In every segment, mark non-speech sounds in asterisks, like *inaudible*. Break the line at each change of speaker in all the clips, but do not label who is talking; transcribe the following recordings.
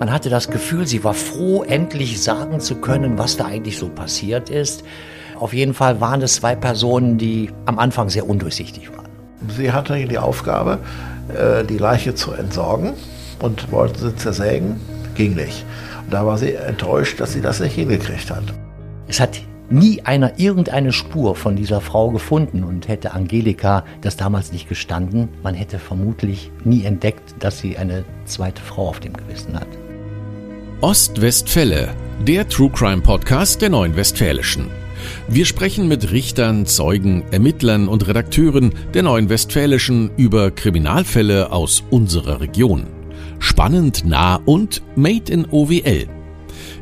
Man hatte das Gefühl, sie war froh, endlich sagen zu können, was da eigentlich so passiert ist. Auf jeden Fall waren es zwei Personen, die am Anfang sehr undurchsichtig waren.
Sie hatte die Aufgabe, äh, die Leiche zu entsorgen und wollte sie zersägen. Ging nicht. Und da war sie enttäuscht, dass sie das nicht hingekriegt hat.
Es hat nie einer irgendeine Spur von dieser Frau gefunden und hätte Angelika das damals nicht gestanden, man hätte vermutlich nie entdeckt, dass sie eine zweite Frau auf dem Gewissen hat.
Ostwestfälle, der True Crime Podcast der Neuen Westfälischen. Wir sprechen mit Richtern, Zeugen, Ermittlern und Redakteuren der Neuen Westfälischen über Kriminalfälle aus unserer Region. Spannend, nah und made in OWL.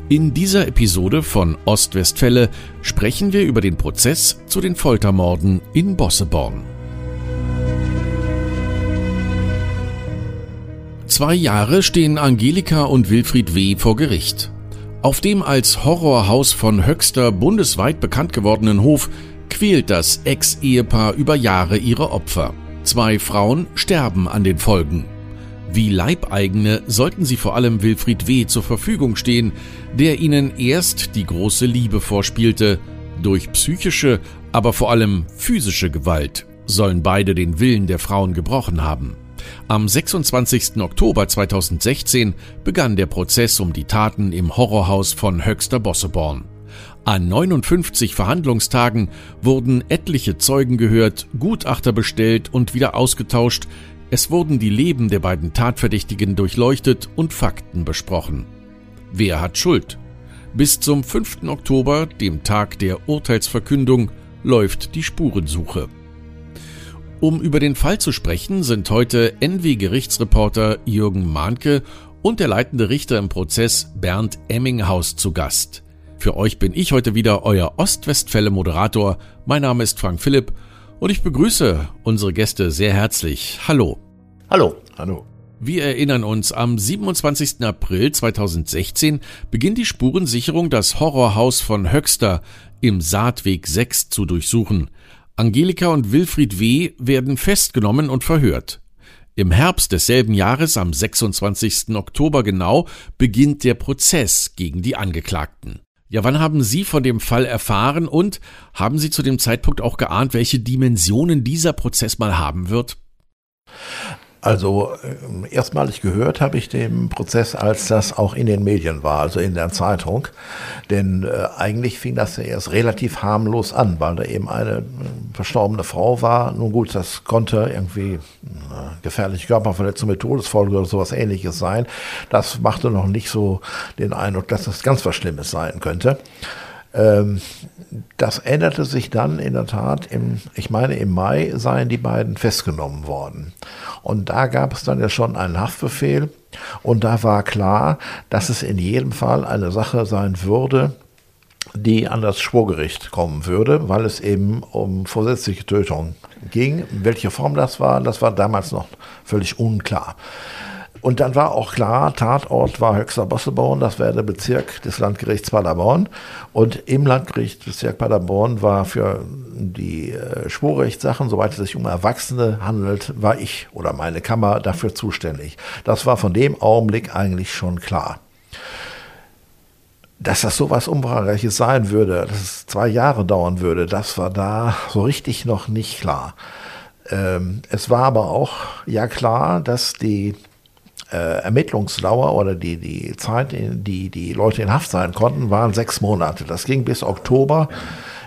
In dieser Episode von Ostwestfälle sprechen wir über den Prozess zu den Foltermorden in Bosseborn. Zwei Jahre stehen Angelika und Wilfried W. vor Gericht. Auf dem als Horrorhaus von Höxter bundesweit bekannt gewordenen Hof quält das Ex-Ehepaar über Jahre ihre Opfer. Zwei Frauen sterben an den Folgen. Wie Leibeigene sollten sie vor allem Wilfried W. zur Verfügung stehen, der ihnen erst die große Liebe vorspielte. Durch psychische, aber vor allem physische Gewalt sollen beide den Willen der Frauen gebrochen haben. Am 26. Oktober 2016 begann der Prozess um die Taten im Horrorhaus von Höxter Bosseborn. An 59 Verhandlungstagen wurden etliche Zeugen gehört, Gutachter bestellt und wieder ausgetauscht. Es wurden die Leben der beiden Tatverdächtigen durchleuchtet und Fakten besprochen. Wer hat Schuld? Bis zum 5. Oktober, dem Tag der Urteilsverkündung, läuft die Spurensuche. Um über den Fall zu sprechen, sind heute NW-Gerichtsreporter Jürgen Mahnke und der leitende Richter im Prozess Bernd Emminghaus zu Gast. Für euch bin ich heute wieder euer Ostwestfälle-Moderator. Mein Name ist Frank Philipp und ich begrüße unsere Gäste sehr herzlich. Hallo.
Hallo.
Hallo.
Wir erinnern uns, am 27. April 2016 beginnt die Spurensicherung das Horrorhaus von Höxter im Saatweg 6 zu durchsuchen. Angelika und Wilfried W. werden festgenommen und verhört. Im Herbst desselben Jahres, am 26. Oktober genau, beginnt der Prozess gegen die Angeklagten. Ja, wann haben Sie von dem Fall erfahren und haben Sie zu dem Zeitpunkt auch geahnt, welche Dimensionen dieser Prozess mal haben wird?
Also äh, erstmalig gehört habe ich den Prozess, als das auch in den Medien war, also in der Zeitung. Denn äh, eigentlich fing das ja erst relativ harmlos an, weil da eben eine äh, verstorbene Frau war. Nun gut, das konnte irgendwie äh, gefährliche Körperverletzung mit Todesfolge oder sowas ähnliches sein. Das machte noch nicht so den Eindruck, dass das ganz was Schlimmes sein könnte. Ähm, das änderte sich dann in der Tat, im, ich meine im Mai seien die beiden festgenommen worden. Und da gab es dann ja schon einen Haftbefehl und da war klar, dass es in jedem Fall eine Sache sein würde, die an das Schwurgericht kommen würde, weil es eben um vorsätzliche Tötung ging. Welche Form das war, das war damals noch völlig unklar. Und dann war auch klar, Tatort war Höchster Bosseborn, das wäre der Bezirk des Landgerichts Paderborn. Und im Landgerichtsbezirk Paderborn war für die äh, Schwurrechtssachen, soweit es sich um Erwachsene handelt, war ich oder meine Kammer dafür zuständig. Das war von dem Augenblick eigentlich schon klar. Dass das so was Umfangreiches sein würde, dass es zwei Jahre dauern würde, das war da so richtig noch nicht klar. Ähm, es war aber auch ja klar, dass die äh, Ermittlungsdauer oder die, die Zeit, in die die Leute in Haft sein konnten, waren sechs Monate. Das ging bis Oktober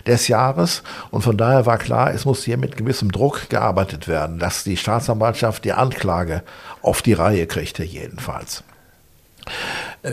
des Jahres. Und von daher war klar, es muss hier mit gewissem Druck gearbeitet werden, dass die Staatsanwaltschaft die Anklage auf die Reihe kriegte jedenfalls. Äh,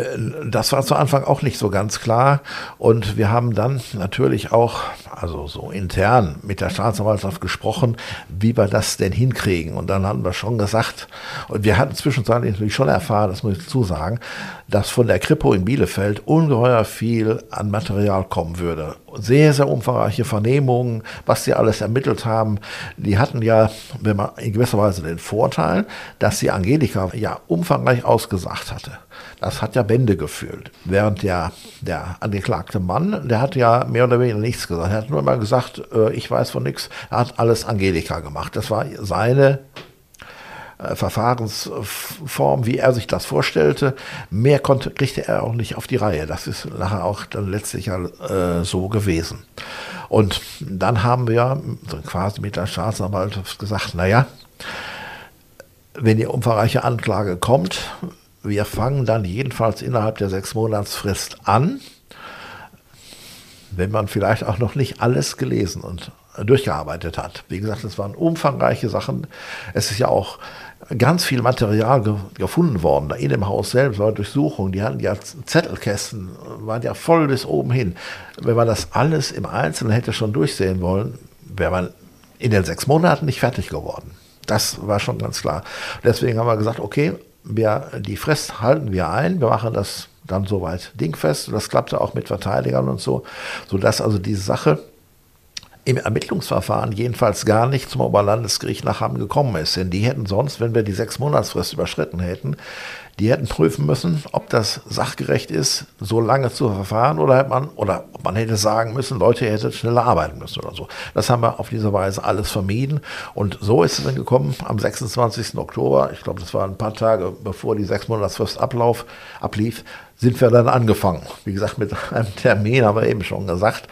das war zu Anfang auch nicht so ganz klar. Und wir haben dann natürlich auch, also so intern mit der Staatsanwaltschaft gesprochen, wie wir das denn hinkriegen. Und dann haben wir schon gesagt, und wir hatten zwischenzeitlich natürlich schon erfahren, das muss ich dazu sagen, dass von der Kripo in Bielefeld ungeheuer viel an Material kommen würde. Sehr, sehr umfangreiche Vernehmungen, was sie alles ermittelt haben. Die hatten ja, wenn man in gewisser Weise den Vorteil, dass sie Angelika ja umfangreich ausgesagt hatte. Das hat ja Bände gefüllt. Während der, der angeklagte Mann, der hat ja mehr oder weniger nichts gesagt. Er hat nur immer gesagt, äh, ich weiß von nichts. Er hat alles Angelika gemacht. Das war seine äh, Verfahrensform, wie er sich das vorstellte. Mehr konnte, kriegte er auch nicht auf die Reihe. Das ist nachher auch dann letztlich äh, so gewesen. Und dann haben wir so quasi mit der Staatsanwaltschaft gesagt, naja, wenn die umfangreiche Anklage kommt, wir fangen dann jedenfalls innerhalb der sechs Monatsfrist an, wenn man vielleicht auch noch nicht alles gelesen und durchgearbeitet hat. Wie gesagt, es waren umfangreiche Sachen. Es ist ja auch ganz viel Material ge gefunden worden, in dem Haus selbst war Durchsuchung, die hatten ja Zettelkästen, waren ja voll bis oben hin. Wenn man das alles im Einzelnen hätte schon durchsehen wollen, wäre man in den sechs Monaten nicht fertig geworden. Das war schon ganz klar. Deswegen haben wir gesagt, okay, wir, die Frist halten wir ein, wir machen das dann soweit dingfest. Das klappte auch mit Verteidigern und so, sodass also diese Sache im Ermittlungsverfahren jedenfalls gar nicht zum Oberlandesgericht nach Hamm gekommen ist. Denn die hätten sonst, wenn wir die sechs Monatsfrist überschritten hätten, die hätten prüfen müssen, ob das sachgerecht ist, so lange zu verfahren oder hätte man, oder man hätte sagen müssen, Leute, ihr hättet schneller arbeiten müssen oder so. Das haben wir auf diese Weise alles vermieden. Und so ist es dann gekommen am 26. Oktober, ich glaube, das war ein paar Tage bevor die sechs Monatsfrist Ablauf, ablief, sind wir dann angefangen. Wie gesagt, mit einem Termin haben wir eben schon gesagt,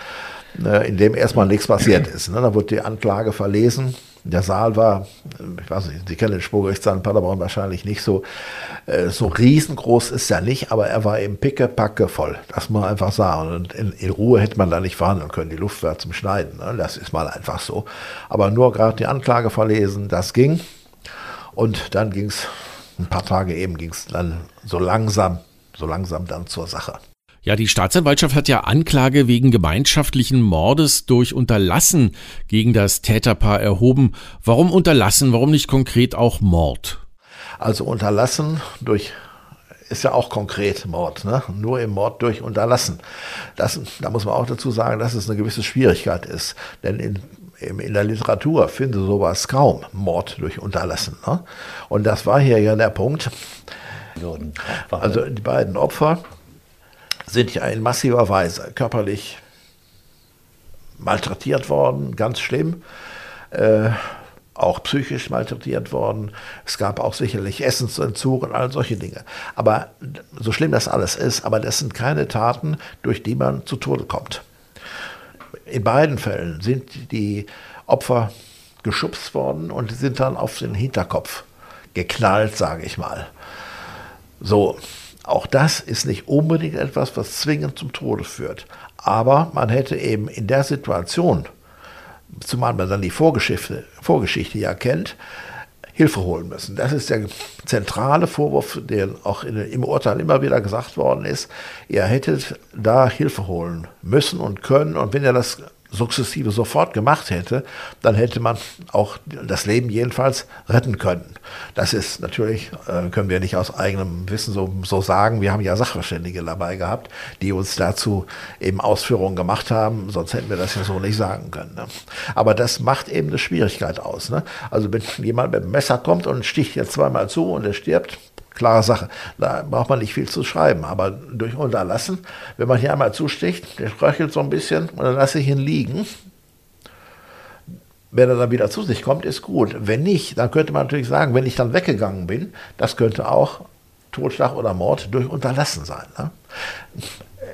äh, in dem erstmal nichts passiert ist. Ne? Da wurde die Anklage verlesen der Saal war, ich weiß nicht, Sie kennen den Schwurgerichtssaal in Paderborn wahrscheinlich nicht so, äh, so riesengroß ist er nicht, aber er war eben pickepacke voll, das man einfach sah. Und in, in, Ruhe hätte man da nicht verhandeln können, die Luft war zum Schneiden, ne? das ist mal einfach so. Aber nur gerade die Anklage verlesen, das ging. Und dann ging es, ein paar Tage eben ging es dann so langsam, so langsam dann zur Sache.
Ja, die Staatsanwaltschaft hat ja Anklage wegen gemeinschaftlichen Mordes durch Unterlassen gegen das Täterpaar erhoben. Warum Unterlassen? Warum nicht konkret auch Mord?
Also Unterlassen durch ist ja auch konkret Mord, ne? nur im Mord durch Unterlassen. Das, da muss man auch dazu sagen, dass es eine gewisse Schwierigkeit ist. Denn in, in der Literatur finde sowas kaum, Mord durch Unterlassen. Ne? Und das war hier ja der Punkt. Also die beiden Opfer sind ja in massiver Weise körperlich malträtiert worden, ganz schlimm. Äh, auch psychisch malträtiert worden. Es gab auch sicherlich Essensentzug und all solche Dinge. Aber so schlimm das alles ist, aber das sind keine Taten, durch die man zu Tode kommt. In beiden Fällen sind die Opfer geschubst worden und sind dann auf den Hinterkopf geknallt, sage ich mal. So, auch das ist nicht unbedingt etwas, was zwingend zum Tode führt. Aber man hätte eben in der Situation, zumal man dann die Vorgeschichte, Vorgeschichte ja kennt, Hilfe holen müssen. Das ist der zentrale Vorwurf, der auch in, im Urteil immer wieder gesagt worden ist. Ihr hättet da Hilfe holen müssen und können. Und wenn ihr das sukzessive sofort gemacht hätte, dann hätte man auch das Leben jedenfalls retten können. Das ist natürlich, äh, können wir nicht aus eigenem Wissen so, so sagen. Wir haben ja Sachverständige dabei gehabt, die uns dazu eben Ausführungen gemacht haben, sonst hätten wir das ja so nicht sagen können. Ne? Aber das macht eben eine Schwierigkeit aus. Ne? Also wenn jemand mit dem Messer kommt und sticht jetzt zweimal zu und er stirbt, klare Sache. Da braucht man nicht viel zu schreiben. Aber durch Unterlassen, wenn man hier einmal zusticht, der röchelt so ein bisschen und dann lasse ich ihn liegen. Wenn er dann wieder zu sich kommt, ist gut. Wenn nicht, dann könnte man natürlich sagen, wenn ich dann weggegangen bin, das könnte auch Totschlag oder Mord durch Unterlassen sein. Ne?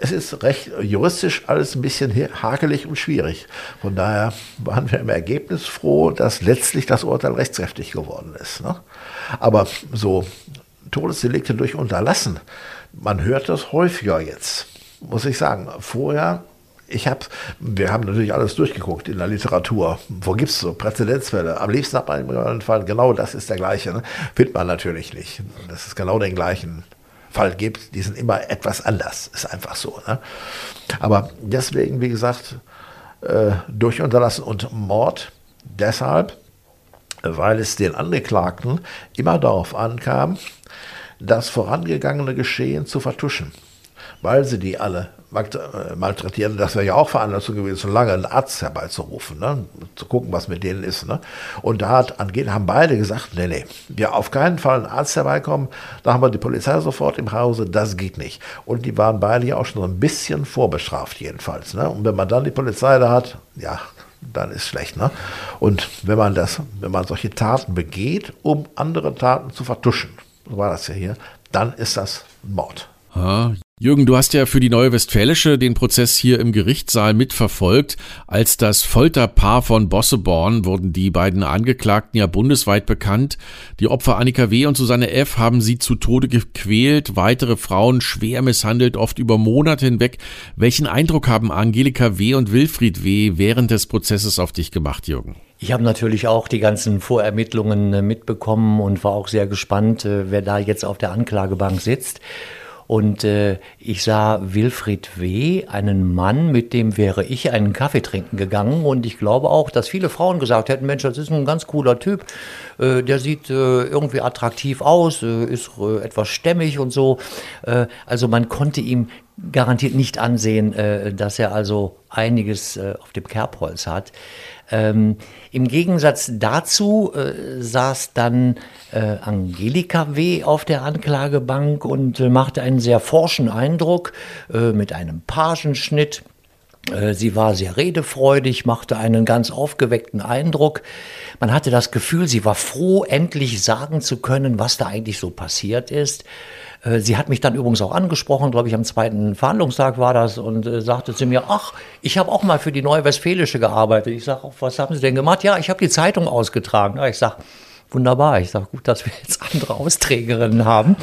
Es ist recht juristisch alles ein bisschen hakelig und schwierig. Von daher waren wir im Ergebnis froh, dass letztlich das Urteil rechtskräftig geworden ist. Ne? Aber so Todesdelikte durch Unterlassen. Man hört das häufiger jetzt, muss ich sagen. Vorher, ich habe, wir haben natürlich alles durchgeguckt in der Literatur. Wo gibt es so Präzedenzfälle? Am liebsten hat man im Fall, genau das ist der gleiche. Ne? Findet man natürlich nicht. Dass es genau den gleichen Fall gibt, die sind immer etwas anders. Ist einfach so. Ne? Aber deswegen, wie gesagt, äh, durch Unterlassen und Mord, deshalb, weil es den Angeklagten immer darauf ankam, das vorangegangene Geschehen zu vertuschen, weil sie die alle äh, malträtieren. Das wäre ja auch Veranlassung gewesen, schon lange einen Arzt herbeizurufen, ne? zu gucken, was mit denen ist. Ne? Und da hat, haben beide gesagt, nee, nee, wir auf keinen Fall einen Arzt herbeikommen. Da haben wir die Polizei sofort im Hause, das geht nicht. Und die waren beide ja auch schon so ein bisschen vorbestraft jedenfalls. Ne? Und wenn man dann die Polizei da hat, ja, dann ist schlecht. Ne? Und wenn man das, wenn man solche Taten begeht, um andere Taten zu vertuschen, war das ja hier, dann ist das Mord.
Ah, Jürgen, du hast ja für die Neue Westfälische den Prozess hier im Gerichtssaal mitverfolgt. Als das Folterpaar von Bosseborn wurden die beiden Angeklagten ja bundesweit bekannt. Die Opfer Annika W. und Susanne F. haben sie zu Tode gequält, weitere Frauen schwer misshandelt, oft über Monate hinweg. Welchen Eindruck haben Angelika W. und Wilfried W. während des Prozesses auf dich gemacht, Jürgen?
Ich habe natürlich auch die ganzen Vorermittlungen äh, mitbekommen und war auch sehr gespannt, äh, wer da jetzt auf der Anklagebank sitzt. Und äh, ich sah Wilfried W., einen Mann, mit dem wäre ich einen Kaffee trinken gegangen. Und ich glaube auch, dass viele Frauen gesagt hätten, Mensch, das ist ein ganz cooler Typ. Äh, der sieht äh, irgendwie attraktiv aus, äh, ist etwas stämmig und so. Also man konnte ihm garantiert nicht ansehen, dass er also einiges auf dem Kerbholz hat. Ähm, Im Gegensatz dazu äh, saß dann äh, Angelika W. auf der Anklagebank und äh, machte einen sehr forschen Eindruck äh, mit einem Pagenschnitt. Äh, sie war sehr redefreudig, machte einen ganz aufgeweckten Eindruck. Man hatte das Gefühl, sie war froh, endlich sagen zu können, was da eigentlich so passiert ist. Äh, sie hat mich dann übrigens auch angesprochen, glaube ich, am zweiten Verhandlungstag war das, und äh, sagte zu mir, ach, ich habe auch mal für die Neue Westfälische gearbeitet. Ich sage, was haben Sie denn gemacht? Ja, ich habe die Zeitung ausgetragen. Ja, ich sage, wunderbar. Ich sage, gut, dass wir *laughs* jetzt andere Austrägerinnen haben.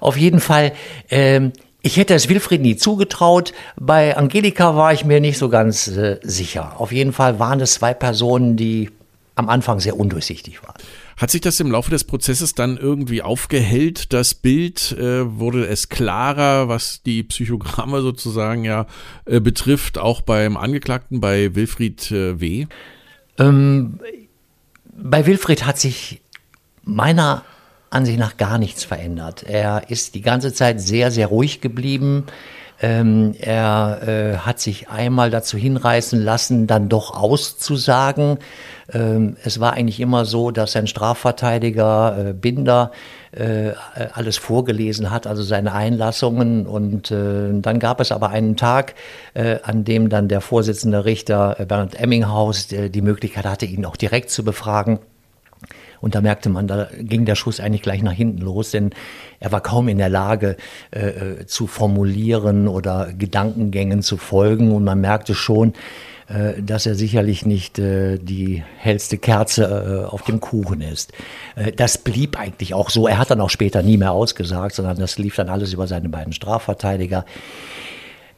Auf jeden Fall, ähm, ich hätte es Wilfried nie zugetraut. Bei Angelika war ich mir nicht so ganz äh, sicher. Auf jeden Fall waren es zwei Personen, die am Anfang sehr undurchsichtig waren.
Hat sich das im Laufe des Prozesses dann irgendwie aufgehellt, das Bild? Äh, wurde es klarer, was die Psychogramme sozusagen ja äh, betrifft, auch beim Angeklagten, bei Wilfried äh, W.?
Ähm, bei Wilfried hat sich meiner Ansicht nach gar nichts verändert. Er ist die ganze Zeit sehr, sehr ruhig geblieben. Ähm, er äh, hat sich einmal dazu hinreißen lassen, dann doch auszusagen. Ähm, es war eigentlich immer so, dass sein Strafverteidiger äh, Binder äh, alles vorgelesen hat, also seine Einlassungen. Und äh, dann gab es aber einen Tag, äh, an dem dann der Vorsitzende Richter äh, Bernhard Emminghaus die Möglichkeit hatte, ihn auch direkt zu befragen. Und da merkte man, da ging der Schuss eigentlich gleich nach hinten los, denn er war kaum in der Lage äh, äh, zu formulieren oder Gedankengängen zu folgen. Und man merkte schon, äh, dass er sicherlich nicht äh, die hellste Kerze äh, auf dem Kuchen ist. Äh, das blieb eigentlich auch so. Er hat dann auch später nie mehr ausgesagt, sondern das lief dann alles über seine beiden Strafverteidiger.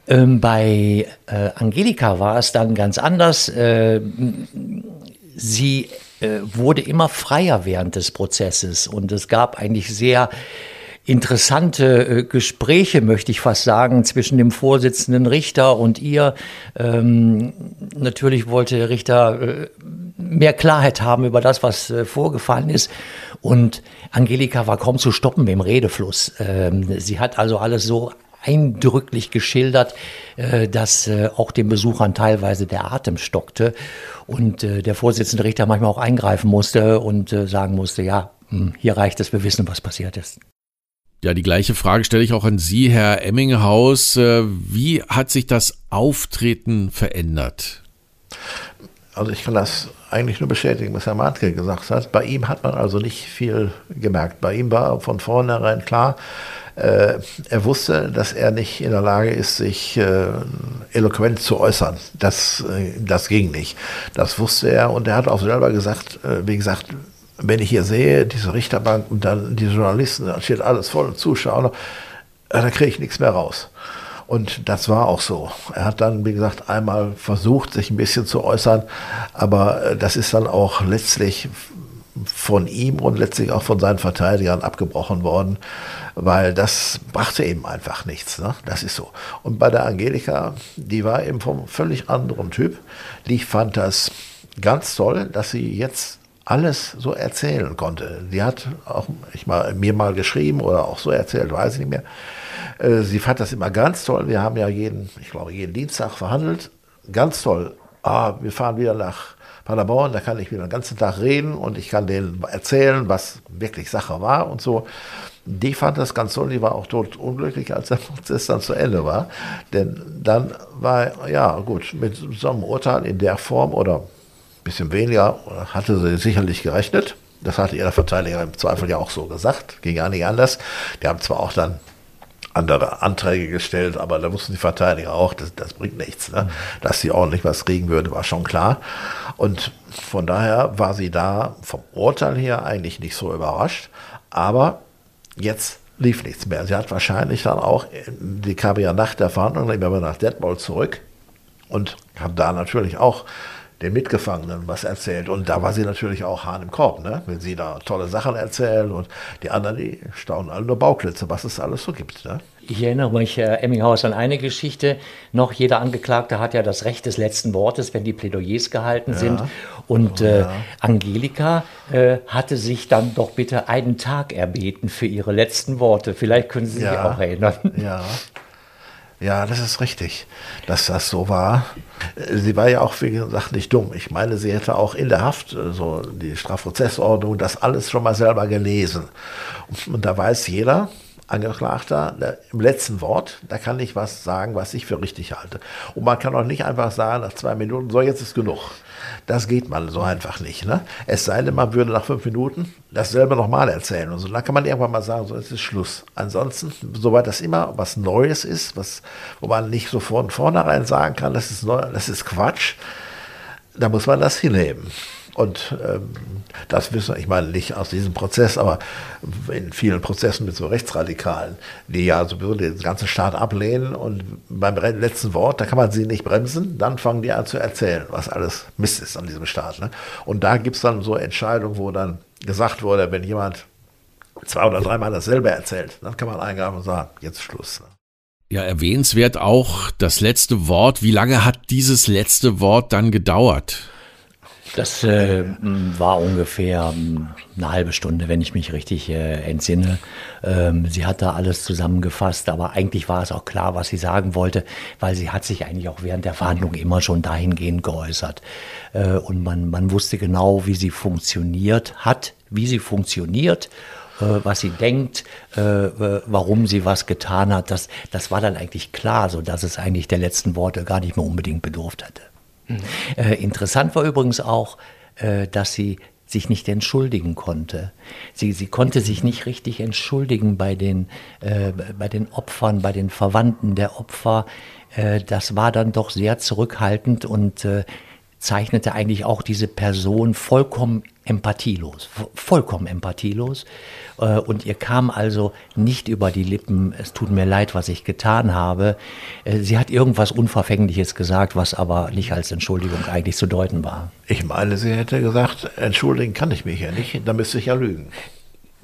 Ähm, bei äh, Angelika war es dann ganz anders. Sie äh, wurde immer freier während des Prozesses und es gab eigentlich sehr interessante äh, Gespräche, möchte ich fast sagen, zwischen dem Vorsitzenden Richter und ihr. Ähm, natürlich wollte der Richter äh, mehr Klarheit haben über das, was äh, vorgefallen ist. Und Angelika war kaum zu stoppen im Redefluss. Ähm, sie hat also alles so eindrücklich geschildert, äh, dass äh, auch den Besuchern teilweise der Atem stockte und äh, der Vorsitzende Richter manchmal auch eingreifen musste und sagen musste, ja, hm, hier reicht es, wir wissen, was passiert ist.
Ja, die gleiche Frage stelle ich auch an Sie, Herr Emminghaus. Wie hat sich das Auftreten verändert?
Also ich kann das eigentlich nur bestätigen, was Herr Martke gesagt hat. Bei ihm hat man also nicht viel gemerkt. Bei ihm war von vornherein klar, äh, er wusste, dass er nicht in der Lage ist, sich äh, eloquent zu äußern. Das, äh, das ging nicht. Das wusste er und er hat auch selber gesagt, äh, wie gesagt, wenn ich hier sehe, diese Richterbank und dann die Journalisten, da steht alles voll Zuschauer, äh, da kriege ich nichts mehr raus. Und das war auch so. Er hat dann, wie gesagt, einmal versucht, sich ein bisschen zu äußern, aber äh, das ist dann auch letztlich von ihm und letztlich auch von seinen Verteidigern abgebrochen worden, weil das brachte eben einfach nichts. Ne? Das ist so. Und bei der Angelika, die war eben vom völlig anderen Typ. Die fand das ganz toll, dass sie jetzt alles so erzählen konnte. Die hat auch ich mal, mir mal geschrieben oder auch so erzählt, weiß ich nicht mehr. Äh, sie fand das immer ganz toll. Wir haben ja jeden, ich glaube, jeden Dienstag verhandelt. Ganz toll. Ah, wir fahren wieder nach Paderborn, da kann ich wieder den ganzen Tag reden und ich kann denen erzählen, was wirklich Sache war und so. Die fand das ganz toll, die war auch tot unglücklich, als der *laughs* Prozess dann zu Ende war. Denn dann war, ja gut, mit so einem Urteil in der Form oder bisschen weniger hatte sie sicherlich gerechnet. Das hatte ihre Verteidiger im Zweifel ja auch so gesagt, ging ja nicht anders. Die haben zwar auch dann andere Anträge gestellt, aber da wussten die Verteidiger auch, das, das bringt nichts. Ne? Dass sie ordentlich was kriegen würde, war schon klar. Und von daher war sie da vom Urteil her eigentlich nicht so überrascht. Aber jetzt lief nichts mehr. Sie hat wahrscheinlich dann auch, die kam ja nach der Verhandlung immer nach Detmold zurück und hat da natürlich auch den Mitgefangenen was erzählt. Und da war sie natürlich auch Hahn im Korb, ne? wenn sie da tolle Sachen erzählen und die anderen, die staunen alle nur Bauklitze, was es alles so gibt. Ne?
Ich erinnere mich, Herr Emminghaus, an eine Geschichte. Noch jeder Angeklagte hat ja das Recht des letzten Wortes, wenn die Plädoyers gehalten ja. sind. Und oh, äh, ja. Angelika äh, hatte sich dann doch bitte einen Tag erbeten für ihre letzten Worte. Vielleicht können Sie sich ja. auch erinnern.
Ja. *laughs* Ja, das ist richtig, dass das so war. Sie war ja auch, wie gesagt, nicht dumm. Ich meine, sie hätte auch in der Haft, äh, so die Strafprozessordnung, das alles schon mal selber gelesen. Und da weiß jeder, Angeklagter, der, im letzten Wort, da kann ich was sagen, was ich für richtig halte. Und man kann auch nicht einfach sagen, nach zwei Minuten, so jetzt ist genug. Das geht man so einfach nicht. Ne? Es sei denn, man würde nach fünf Minuten dasselbe nochmal erzählen. Und so dann kann man irgendwann mal sagen, so jetzt ist Schluss. Ansonsten, soweit das immer was Neues ist, was, wo man nicht so von vornherein sagen kann, das ist, neu, das ist Quatsch, da muss man das hinnehmen. Und ähm, das wissen wir, ich meine nicht aus diesem Prozess, aber in vielen Prozessen mit so Rechtsradikalen, die ja sowieso den ganzen Staat ablehnen und beim letzten Wort, da kann man sie nicht bremsen, dann fangen die an zu erzählen, was alles Mist ist an diesem Staat. Ne? Und da gibt es dann so Entscheidungen, wo dann gesagt wurde, wenn jemand zwei oder dreimal dasselbe erzählt, dann kann man eingreifen und sagen, jetzt Schluss. Ne?
Ja, erwähnenswert auch das letzte Wort. Wie lange hat dieses letzte Wort dann gedauert?
Das äh, war ungefähr eine halbe Stunde, wenn ich mich richtig äh, entsinne. Ähm, sie hat da alles zusammengefasst, aber eigentlich war es auch klar, was sie sagen wollte, weil sie hat sich eigentlich auch während der Verhandlung immer schon dahingehend geäußert. Äh, und man, man wusste genau, wie sie funktioniert hat, wie sie funktioniert äh, was sie denkt, äh, warum sie was getan hat, das, das war dann eigentlich klar, so dass es eigentlich der letzten Worte gar nicht mehr unbedingt bedurft hatte. Mhm. Äh, interessant war übrigens auch, äh, dass sie sich nicht entschuldigen konnte. Sie, sie konnte sich nicht richtig entschuldigen bei den, äh, bei den Opfern, bei den Verwandten der Opfer. Äh, das war dann doch sehr zurückhaltend und äh, zeichnete eigentlich auch diese Person vollkommen empathielos, vollkommen empathielos. Äh, und ihr kam also nicht über die Lippen, es tut mir leid, was ich getan habe. Äh, sie hat irgendwas Unverfängliches gesagt, was aber nicht als Entschuldigung eigentlich zu deuten war.
Ich meine, sie hätte gesagt, entschuldigen kann ich mich ja nicht, da müsste ich ja lügen.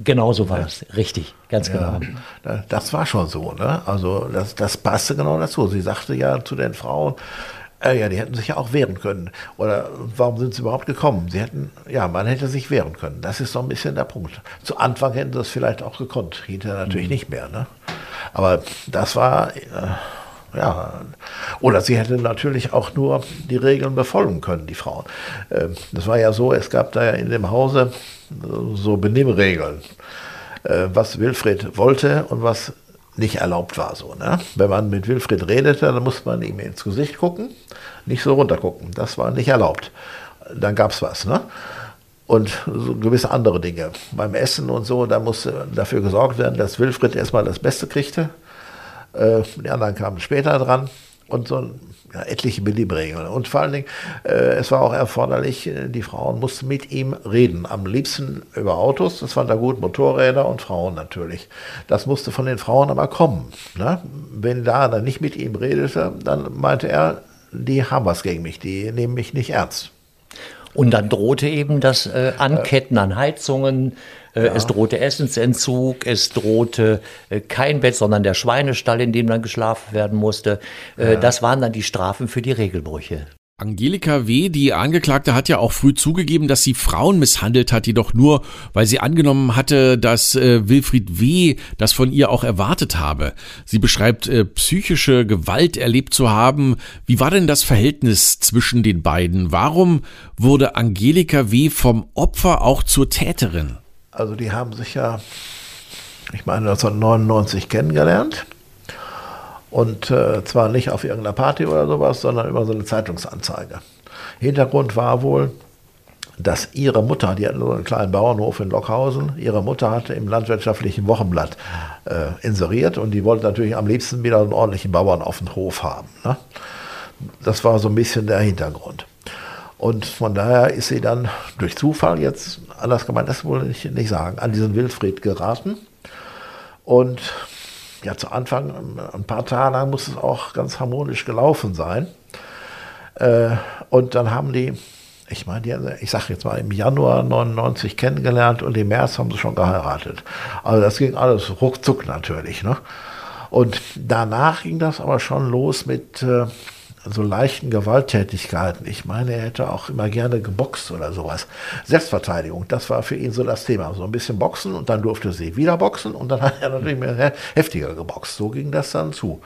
Genau so war es, richtig, ganz ja,
genau. Das war schon so, ne? Also das, das passte genau dazu. Sie sagte ja zu den Frauen, äh, ja, die hätten sich ja auch wehren können. Oder warum sind sie überhaupt gekommen? Sie hätten, ja, man hätte sich wehren können. Das ist so ein bisschen der Punkt. Zu Anfang hätten sie das vielleicht auch gekonnt, hinterher natürlich mhm. nicht mehr. Ne? Aber das war, äh, ja, oder sie hätten natürlich auch nur die Regeln befolgen können, die Frauen. Äh, das war ja so, es gab da ja in dem Hause so Benimmregeln, äh, was Wilfried wollte und was nicht erlaubt war. So, ne? Wenn man mit Wilfried redete, dann musste man ihm ins Gesicht gucken, nicht so runter gucken. Das war nicht erlaubt. Dann gab es was. Ne? Und so gewisse andere Dinge. Beim Essen und so, da musste dafür gesorgt werden, dass Wilfried erstmal das Beste kriegte. Äh, die anderen kamen später dran. Und so etliche Beliebregeln. Und vor allen Dingen, äh, es war auch erforderlich, äh, die Frauen mussten mit ihm reden. Am liebsten über Autos, das fand er gut, Motorräder und Frauen natürlich. Das musste von den Frauen aber kommen. Ne? Wenn da dann nicht mit ihm redete, dann meinte er, die haben was gegen mich, die nehmen mich nicht ernst.
Und dann drohte eben das äh, Anketten an Heizungen, äh, ja. es drohte Essensentzug, es drohte äh, kein Bett, sondern der Schweinestall, in dem dann geschlafen werden musste. Äh, ja. Das waren dann die Strafen für die Regelbrüche.
Angelika W., die Angeklagte, hat ja auch früh zugegeben, dass sie Frauen misshandelt hat, jedoch nur, weil sie angenommen hatte, dass äh, Wilfried W. das von ihr auch erwartet habe. Sie beschreibt äh, psychische Gewalt erlebt zu haben. Wie war denn das Verhältnis zwischen den beiden? Warum wurde Angelika W. vom Opfer auch zur Täterin?
Also die haben sich ja, ich meine, 1999 kennengelernt. Und äh, zwar nicht auf irgendeiner Party oder sowas, sondern über so eine Zeitungsanzeige. Hintergrund war wohl, dass ihre Mutter, die hatten so einen kleinen Bauernhof in Lockhausen, ihre Mutter hatte im landwirtschaftlichen Wochenblatt äh, inseriert und die wollte natürlich am liebsten wieder einen ordentlichen Bauern auf dem Hof haben. Ne? Das war so ein bisschen der Hintergrund. Und von daher ist sie dann durch Zufall jetzt, anders kann man das wohl nicht, nicht sagen, an diesen Wilfried geraten. Und ja, zu Anfang, ein paar Tage lang muss es auch ganz harmonisch gelaufen sein. Äh, und dann haben die, ich meine, ich sage jetzt mal, im Januar 99 kennengelernt und im März haben sie schon geheiratet. Also das ging alles ruckzuck natürlich. Ne? Und danach ging das aber schon los mit äh, so leichten Gewalttätigkeiten. Ich meine, er hätte auch immer gerne geboxt oder sowas. Selbstverteidigung, das war für ihn so das Thema. So ein bisschen boxen und dann durfte sie wieder boxen und dann *laughs* hat er natürlich mehr heftiger geboxt. So ging das dann zu.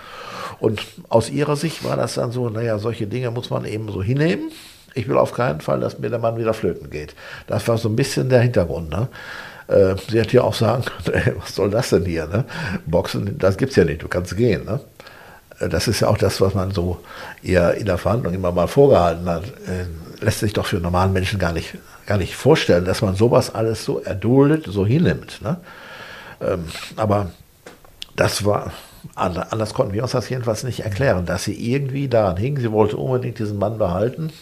Und aus ihrer Sicht war das dann so, naja, solche Dinge muss man eben so hinnehmen. Ich will auf keinen Fall, dass mir der Mann wieder flöten geht. Das war so ein bisschen der Hintergrund. Ne? Äh, sie hätte ja auch sagen *laughs* was soll das denn hier? Ne? Boxen, das gibt's ja nicht, du kannst gehen. Ne? Das ist ja auch das, was man so eher in der Verhandlung immer mal vorgehalten hat, äh, lässt sich doch für normalen Menschen gar nicht, gar nicht vorstellen, dass man sowas alles so erduldet, so hinnimmt. Ne? Ähm, aber das war, anders konnten wir uns das jedenfalls nicht erklären, dass sie irgendwie daran hing, sie wollte unbedingt diesen Mann behalten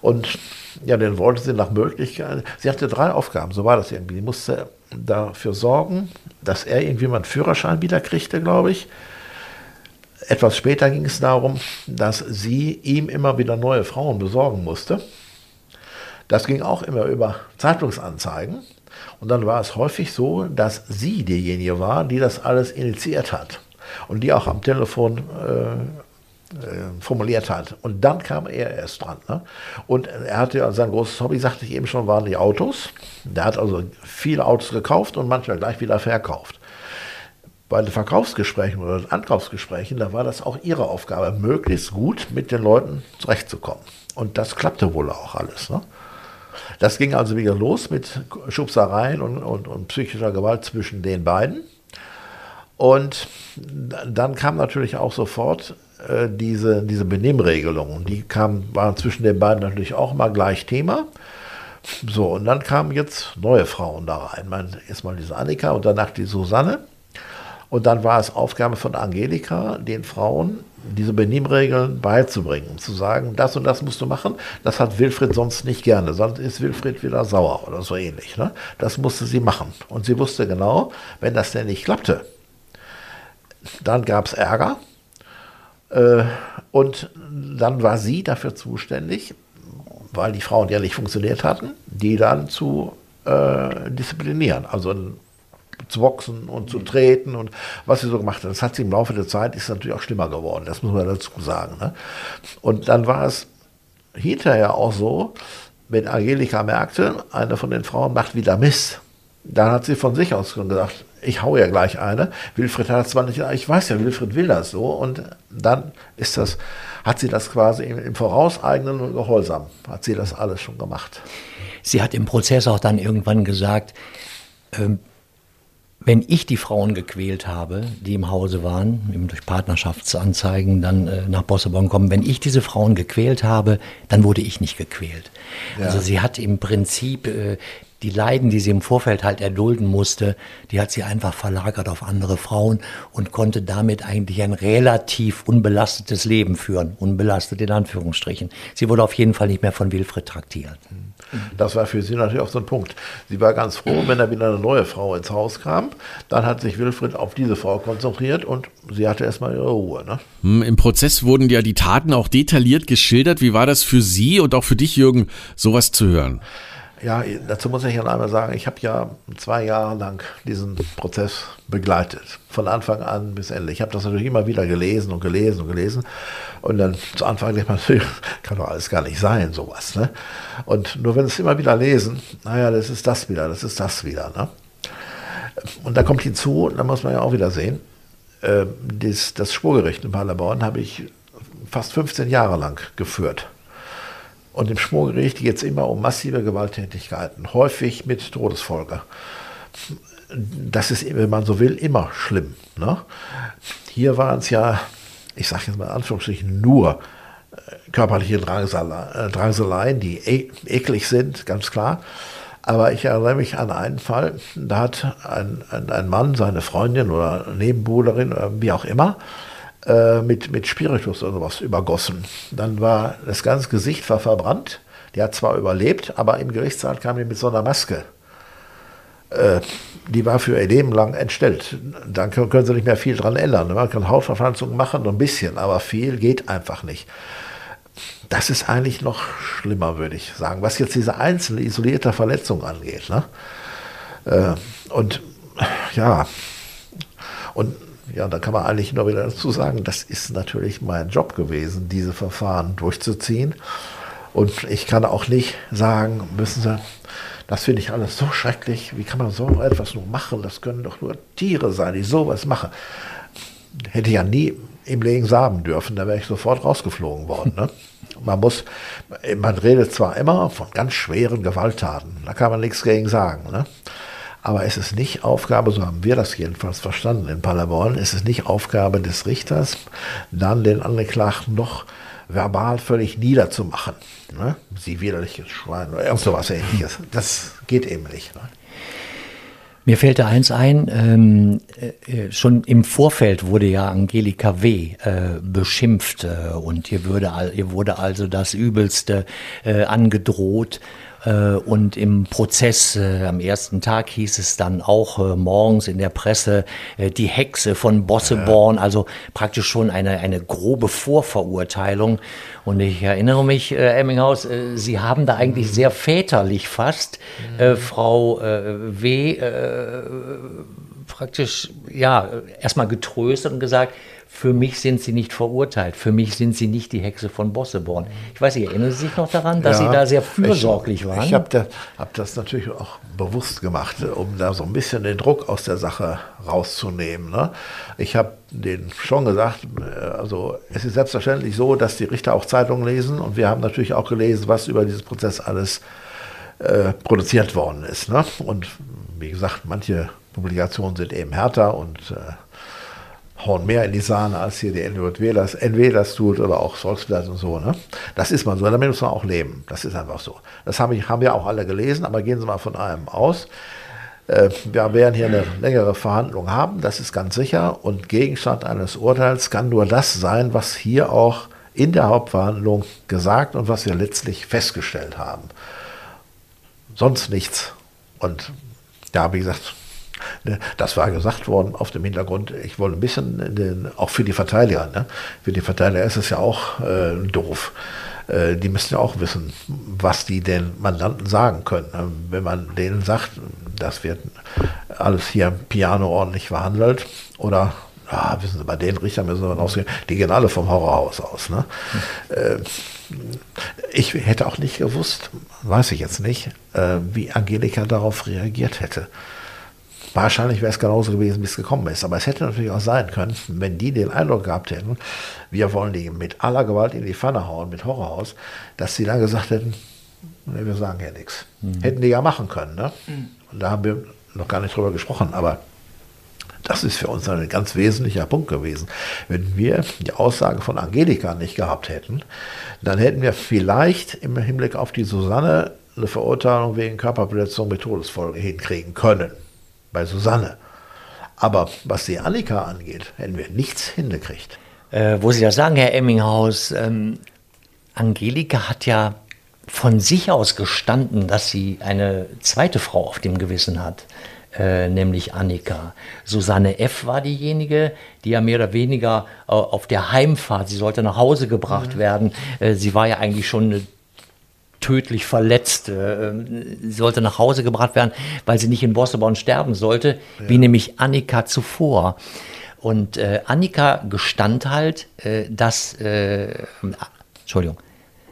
und ja, den wollte sie nach Möglichkeit, sie hatte drei Aufgaben, so war das irgendwie. Sie musste dafür sorgen, dass er irgendwie mal einen Führerschein wieder kriegte, glaube ich etwas später ging es darum, dass sie ihm immer wieder neue Frauen besorgen musste. Das ging auch immer über Zeitungsanzeigen. Und dann war es häufig so, dass sie diejenige war, die das alles initiiert hat und die auch am Telefon äh, äh, formuliert hat. Und dann kam er erst dran. Ne? Und er hatte sein großes Hobby, sagte ich eben schon, waren die Autos. Der hat also viele Autos gekauft und manchmal gleich wieder verkauft bei den Verkaufsgesprächen oder den Ankaufsgesprächen, da war das auch ihre Aufgabe, möglichst gut mit den Leuten zurechtzukommen. Und das klappte wohl auch alles. Ne? Das ging also wieder los mit Schubsereien und, und, und psychischer Gewalt zwischen den beiden. Und dann kam natürlich auch sofort äh, diese, diese Benimmregelungen. Die kam, waren zwischen den beiden natürlich auch mal gleich Thema. So, und dann kamen jetzt neue Frauen da rein. Erstmal diese Annika und danach die Susanne. Und dann war es Aufgabe von Angelika, den Frauen diese Benimmregeln beizubringen, zu sagen, das und das musst du machen, das hat Wilfried sonst nicht gerne, sonst ist Wilfried wieder sauer oder so ähnlich. Ne? Das musste sie machen. Und sie wusste genau, wenn das denn nicht klappte, dann gab es Ärger. Äh, und dann war sie dafür zuständig, weil die Frauen ja nicht funktioniert hatten, die dann zu äh, disziplinieren. Also zu boxen und zu treten und was sie so gemacht hat. Das hat sie im Laufe der Zeit, ist natürlich auch schlimmer geworden, das muss man dazu sagen. Ne? Und dann war es hinterher auch so, wenn Angelika merkte, eine von den Frauen macht wieder Mist, dann hat sie von sich aus gesagt, ich hau ja gleich eine. Wilfried hat zwar nicht, ich weiß ja, Wilfried will das so. Und dann ist das, hat sie das quasi im, im vorauseigenen Gehorsam, hat sie das alles schon gemacht.
Sie hat im Prozess auch dann irgendwann gesagt, ähm, wenn ich die Frauen gequält habe, die im Hause waren, eben durch Partnerschaftsanzeigen dann äh, nach Bossebon kommen, wenn ich diese Frauen gequält habe, dann wurde ich nicht gequält. Ja. Also sie hat im Prinzip äh, die Leiden, die sie im Vorfeld halt erdulden musste, die hat sie einfach verlagert auf andere Frauen und konnte damit eigentlich ein relativ unbelastetes Leben führen. Unbelastet in Anführungsstrichen. Sie wurde auf jeden Fall nicht mehr von Wilfried traktiert. Mhm.
Das war für sie natürlich auch so ein Punkt. Sie war ganz froh, wenn da wieder eine neue Frau ins Haus kam. Dann hat sich Wilfried auf diese Frau konzentriert und sie hatte erstmal ihre Ruhe. Ne?
Hm, Im Prozess wurden ja die Taten auch detailliert geschildert. Wie war das für Sie und auch für dich, Jürgen, sowas zu hören?
Ja, dazu muss ich ja einmal sagen, ich habe ja zwei Jahre lang diesen Prozess begleitet, von Anfang an bis Ende. Ich habe das natürlich immer wieder gelesen und gelesen und gelesen. Und dann zu Anfang denkt man, *laughs* kann doch alles gar nicht sein, sowas. Ne? Und nur wenn es immer wieder lesen, naja, das ist das wieder, das ist das wieder. Ne? Und da kommt hinzu, da muss man ja auch wieder sehen, äh, das, das Schwurgericht in Paderborn habe ich fast 15 Jahre lang geführt. Und im Schwurgericht geht es immer um massive Gewalttätigkeiten, häufig mit Todesfolge. Das ist, wenn man so will, immer schlimm. Ne? Hier waren es ja, ich sage jetzt mal in Anführungsstrichen, nur äh, körperliche äh, Drangseleien, die e eklig sind, ganz klar. Aber ich erinnere mich an einen Fall, da hat ein, ein, ein Mann seine Freundin oder Nebenbuhlerin oder wie auch immer äh, mit, mit Spiritus oder sowas übergossen. Dann war das ganze Gesicht war verbrannt. Die hat zwar überlebt, aber im Gerichtssaal kam die mit so einer Maske. Äh, die war für ihr Leben lang entstellt. Dann können, sie nicht mehr viel dran ändern. Man kann Hautverpflanzung machen, ein bisschen, aber viel geht einfach nicht. Das ist eigentlich noch schlimmer, würde ich sagen, was jetzt diese einzelne isolierte Verletzung angeht. Ne? Äh, und ja, und ja, da kann man eigentlich nur wieder dazu sagen, das ist natürlich mein Job gewesen, diese Verfahren durchzuziehen. Und ich kann auch nicht sagen, müssen Sie, das finde ich alles so schrecklich, wie kann man so etwas nur machen? Das können doch nur Tiere sein, die sowas machen. Hätte ich ja nie im Leben sagen dürfen, da wäre ich sofort rausgeflogen worden. Ne? *laughs* Man muss, man redet zwar immer von ganz schweren Gewalttaten, da kann man nichts gegen sagen. Ne? Aber es ist nicht Aufgabe, so haben wir das jedenfalls verstanden in Paderborn, es ist nicht Aufgabe des Richters, dann den Angeklagten noch verbal völlig niederzumachen. Ne? Sie widerliches Schwein oder irgend sowas ähnliches. Das geht eben nicht. Ne?
Mir fällt da eins ein, ähm, äh, schon im Vorfeld wurde ja Angelika W. Äh, beschimpft äh, und ihr, würde, ihr wurde also das Übelste äh, angedroht. Äh, und im Prozess äh, am ersten Tag hieß es dann auch äh, morgens in der Presse die Hexe von Bosseborn, also praktisch schon eine, eine grobe Vorverurteilung. Und ich erinnere mich, äh, Emminghaus, äh, Sie haben da eigentlich mhm. sehr väterlich fast äh, Frau W. praktisch ja erstmal getröstet und gesagt, für mich sind sie nicht verurteilt, für mich sind sie nicht die Hexe von Bosseborn. Ich weiß nicht, erinnern Sie sich noch daran, dass ja, Sie da sehr fürsorglich
ich,
waren?
Ich habe da, hab das natürlich auch bewusst gemacht, um da so ein bisschen den Druck aus der Sache rauszunehmen. Ne? Ich habe denen schon gesagt, äh, also es ist selbstverständlich so, dass die Richter auch Zeitungen lesen und wir haben natürlich auch gelesen, was über diesen Prozess alles äh, produziert worden ist. Ne? Und wie gesagt, manche Publikationen sind eben härter und äh, hauen mehr in die Sahne, als hier die NW das tut oder auch Volksblatt und so. Ne? Das ist mal so, damit muss man auch leben. Das ist einfach so. Das haben, haben wir auch alle gelesen, aber gehen Sie mal von einem aus. Äh, wir werden hier eine längere Verhandlung haben, das ist ganz sicher. Und Gegenstand eines Urteils kann nur das sein, was hier auch in der Hauptverhandlung gesagt und was wir letztlich festgestellt haben. Sonst nichts. Und da, wie gesagt, das war gesagt worden auf dem Hintergrund, ich wollte ein bisschen, den, auch für die Verteidiger, ne? für die Verteidiger ist es ja auch äh, doof. Äh, die müssen ja auch wissen, was die den Mandanten sagen können. Ne? Wenn man denen sagt, das wird alles hier Piano ordentlich verhandelt oder ah, wissen Sie, bei den Richtern müssen wir davon ausgehen, die gehen alle vom Horrorhaus aus. Ne? Äh, ich hätte auch nicht gewusst, weiß ich jetzt nicht, äh, wie Angelika darauf reagiert hätte. Wahrscheinlich wäre es genauso gewesen, wie es gekommen ist. Aber es hätte natürlich auch sein können, wenn die den Eindruck gehabt hätten, wir wollen die mit aller Gewalt in die Pfanne hauen, mit Horrorhaus, dass sie dann gesagt hätten, nee, wir sagen ja nichts. Mhm. Hätten die ja machen können. Ne? Mhm. Und da haben wir noch gar nicht drüber gesprochen, aber das ist für uns ein ganz wesentlicher Punkt gewesen. Wenn wir die Aussage von Angelika nicht gehabt hätten, dann hätten wir vielleicht im Hinblick auf die Susanne eine Verurteilung wegen Körperverletzung mit Todesfolge hinkriegen können bei Susanne. Aber was die Annika angeht, hätten wir nichts hingekriegt.
Äh, wo Sie das sagen, Herr Emminghaus, ähm, Angelika hat ja von sich aus gestanden, dass sie eine zweite Frau auf dem Gewissen hat, äh, nämlich Annika. Susanne F. war diejenige, die ja mehr oder weniger äh, auf der Heimfahrt, sie sollte nach Hause gebracht mhm. werden. Äh, sie war ja eigentlich schon eine tödlich verletzt. Äh, sollte nach Hause gebracht werden, weil sie nicht in Bosseborn sterben sollte, ja. wie nämlich Annika zuvor. Und äh, Annika gestand halt, äh, dass, äh, Entschuldigung,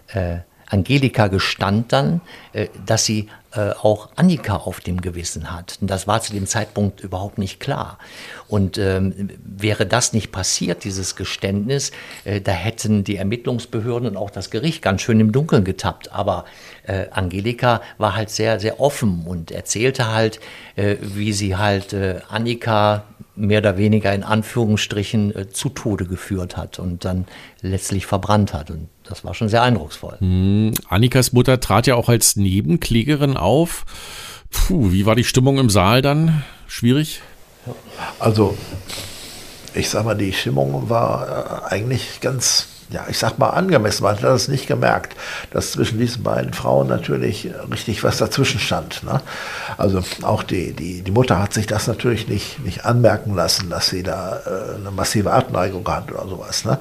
äh, Angelika gestand dann, äh, dass sie äh, auch Annika auf dem Gewissen hat. Und das war zu dem Zeitpunkt überhaupt nicht klar. Und ähm, wäre das nicht passiert, dieses Geständnis, äh, da hätten die Ermittlungsbehörden und auch das Gericht ganz schön im Dunkeln getappt. Aber äh, Angelika war halt sehr, sehr offen und erzählte halt, äh, wie sie halt äh, Annika mehr oder weniger in Anführungsstrichen äh, zu Tode geführt hat und dann letztlich verbrannt hat. Und das war schon sehr eindrucksvoll.
Hm, Annikas Mutter trat ja auch als Nebenklägerin auf. Puh, wie war die Stimmung im Saal dann? Schwierig?
Also, ich sag mal, die Stimmung war äh, eigentlich ganz ja, ich sag mal angemessen. Man hat das nicht gemerkt, dass zwischen diesen beiden Frauen natürlich richtig was dazwischen stand. Ne? Also auch die, die, die Mutter hat sich das natürlich nicht, nicht anmerken lassen, dass sie da äh, eine massive Abneigung hat oder sowas. Ne?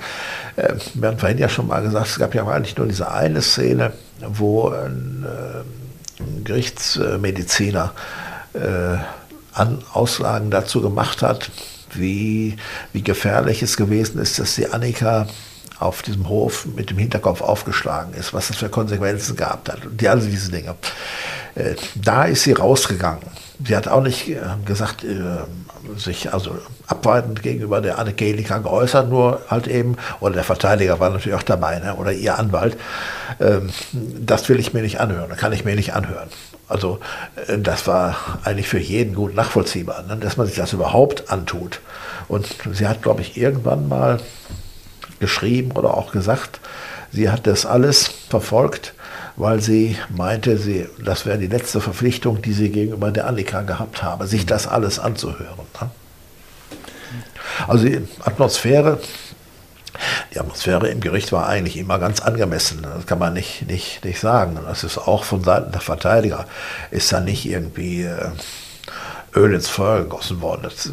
Äh, wir haben vorhin ja schon mal gesagt, es gab ja eigentlich nur diese eine Szene, wo ein, äh, ein Gerichtsmediziner äh, an Aussagen dazu gemacht hat, wie, wie gefährlich es gewesen ist, dass die Annika auf diesem Hof mit dem Hinterkopf aufgeschlagen ist, was das für Konsequenzen gehabt hat die, all diese Dinge. Äh, da ist sie rausgegangen. Sie hat auch nicht äh, gesagt, äh, sich also abweitend gegenüber der Angelika geäußert, nur halt eben, oder der Verteidiger war natürlich auch dabei, ne, oder ihr Anwalt, ähm, das will ich mir nicht anhören, kann ich mir nicht anhören. Also das war eigentlich für jeden gut nachvollziehbar, ne, dass man sich das überhaupt antut. Und sie hat, glaube ich, irgendwann mal geschrieben oder auch gesagt, sie hat das alles verfolgt, weil sie meinte, sie, das wäre die letzte Verpflichtung, die sie gegenüber der Annika gehabt habe, sich das alles anzuhören. Ne? Also die Atmosphäre, die Atmosphäre im Gericht war eigentlich immer ganz angemessen. Das kann man nicht, nicht, nicht sagen. Das ist auch von Seiten der Verteidiger, ist da nicht irgendwie äh, Öl ins Feuer gegossen worden. Das,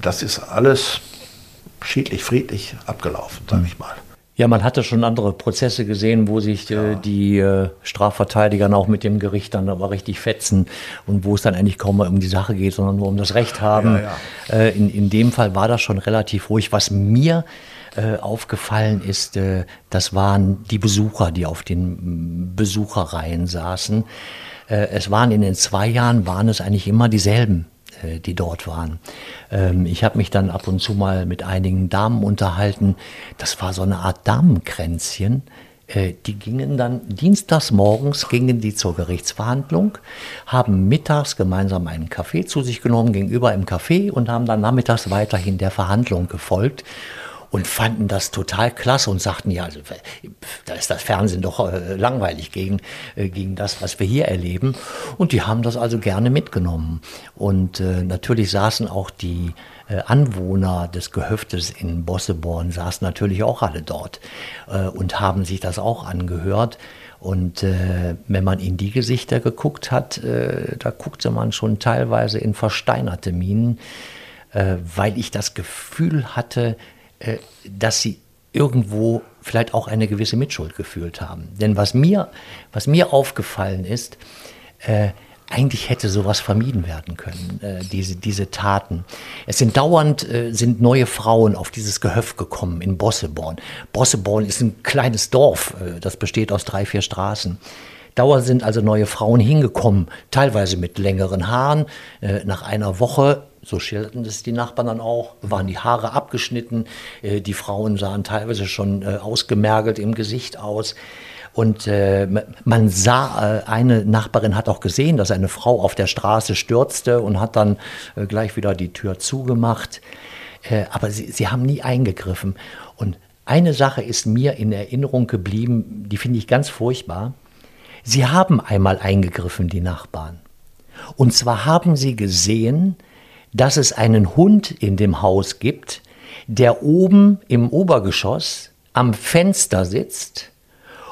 das ist alles schiedlich, friedlich abgelaufen, sage ich mal.
Ja, man hatte schon andere Prozesse gesehen, wo sich äh, die äh, Strafverteidiger auch mit dem Gericht dann aber richtig fetzen und wo es dann eigentlich kaum mal um die Sache geht, sondern nur um das Recht haben. Ja, ja. Äh, in, in dem Fall war das schon relativ ruhig. Was mir äh, aufgefallen ist, das waren die Besucher, die auf den Besucherreihen saßen. Es waren in den zwei Jahren, waren es eigentlich immer dieselben die dort waren. Ähm, ich habe mich dann ab und zu mal mit einigen Damen unterhalten. Das war so eine Art Damenkränzchen. Äh, die gingen dann dienstags morgens gingen die zur Gerichtsverhandlung, haben mittags gemeinsam einen Kaffee zu sich genommen gegenüber im Café und haben dann nachmittags weiterhin der Verhandlung gefolgt und fanden das total klasse und sagten, ja, also, da ist das Fernsehen doch äh, langweilig gegen, äh, gegen das, was wir hier erleben. Und die haben das also gerne mitgenommen. Und äh, natürlich saßen auch die äh, Anwohner des Gehöftes in Bosseborn, saßen natürlich auch alle dort äh, und haben sich das auch angehört. Und äh, wenn man in die Gesichter geguckt hat, äh, da guckte man schon teilweise in versteinerte Minen, äh, weil ich das Gefühl hatte, dass sie irgendwo vielleicht auch eine gewisse Mitschuld gefühlt haben. Denn was mir, was mir aufgefallen ist, äh, eigentlich hätte sowas vermieden werden können, äh, diese, diese Taten. Es sind dauernd äh, sind neue Frauen auf dieses Gehöft gekommen in Bosseborn. Bosseborn ist ein kleines Dorf, äh, das besteht aus drei, vier Straßen. Dauernd sind also neue Frauen hingekommen, teilweise mit längeren Haaren. Äh, nach einer Woche so schilderten es die Nachbarn dann auch, waren die Haare abgeschnitten, äh, die Frauen sahen teilweise schon äh, ausgemergelt im Gesicht aus. Und man sah, eine Nachbarin hat auch gesehen, dass eine Frau auf der Straße stürzte und hat dann gleich wieder die Tür zugemacht. Aber sie, sie haben nie eingegriffen. Und eine Sache ist mir in Erinnerung geblieben, die finde ich ganz furchtbar. Sie haben einmal eingegriffen, die Nachbarn. Und zwar haben sie gesehen, dass es einen Hund in dem Haus gibt, der oben im Obergeschoss am Fenster sitzt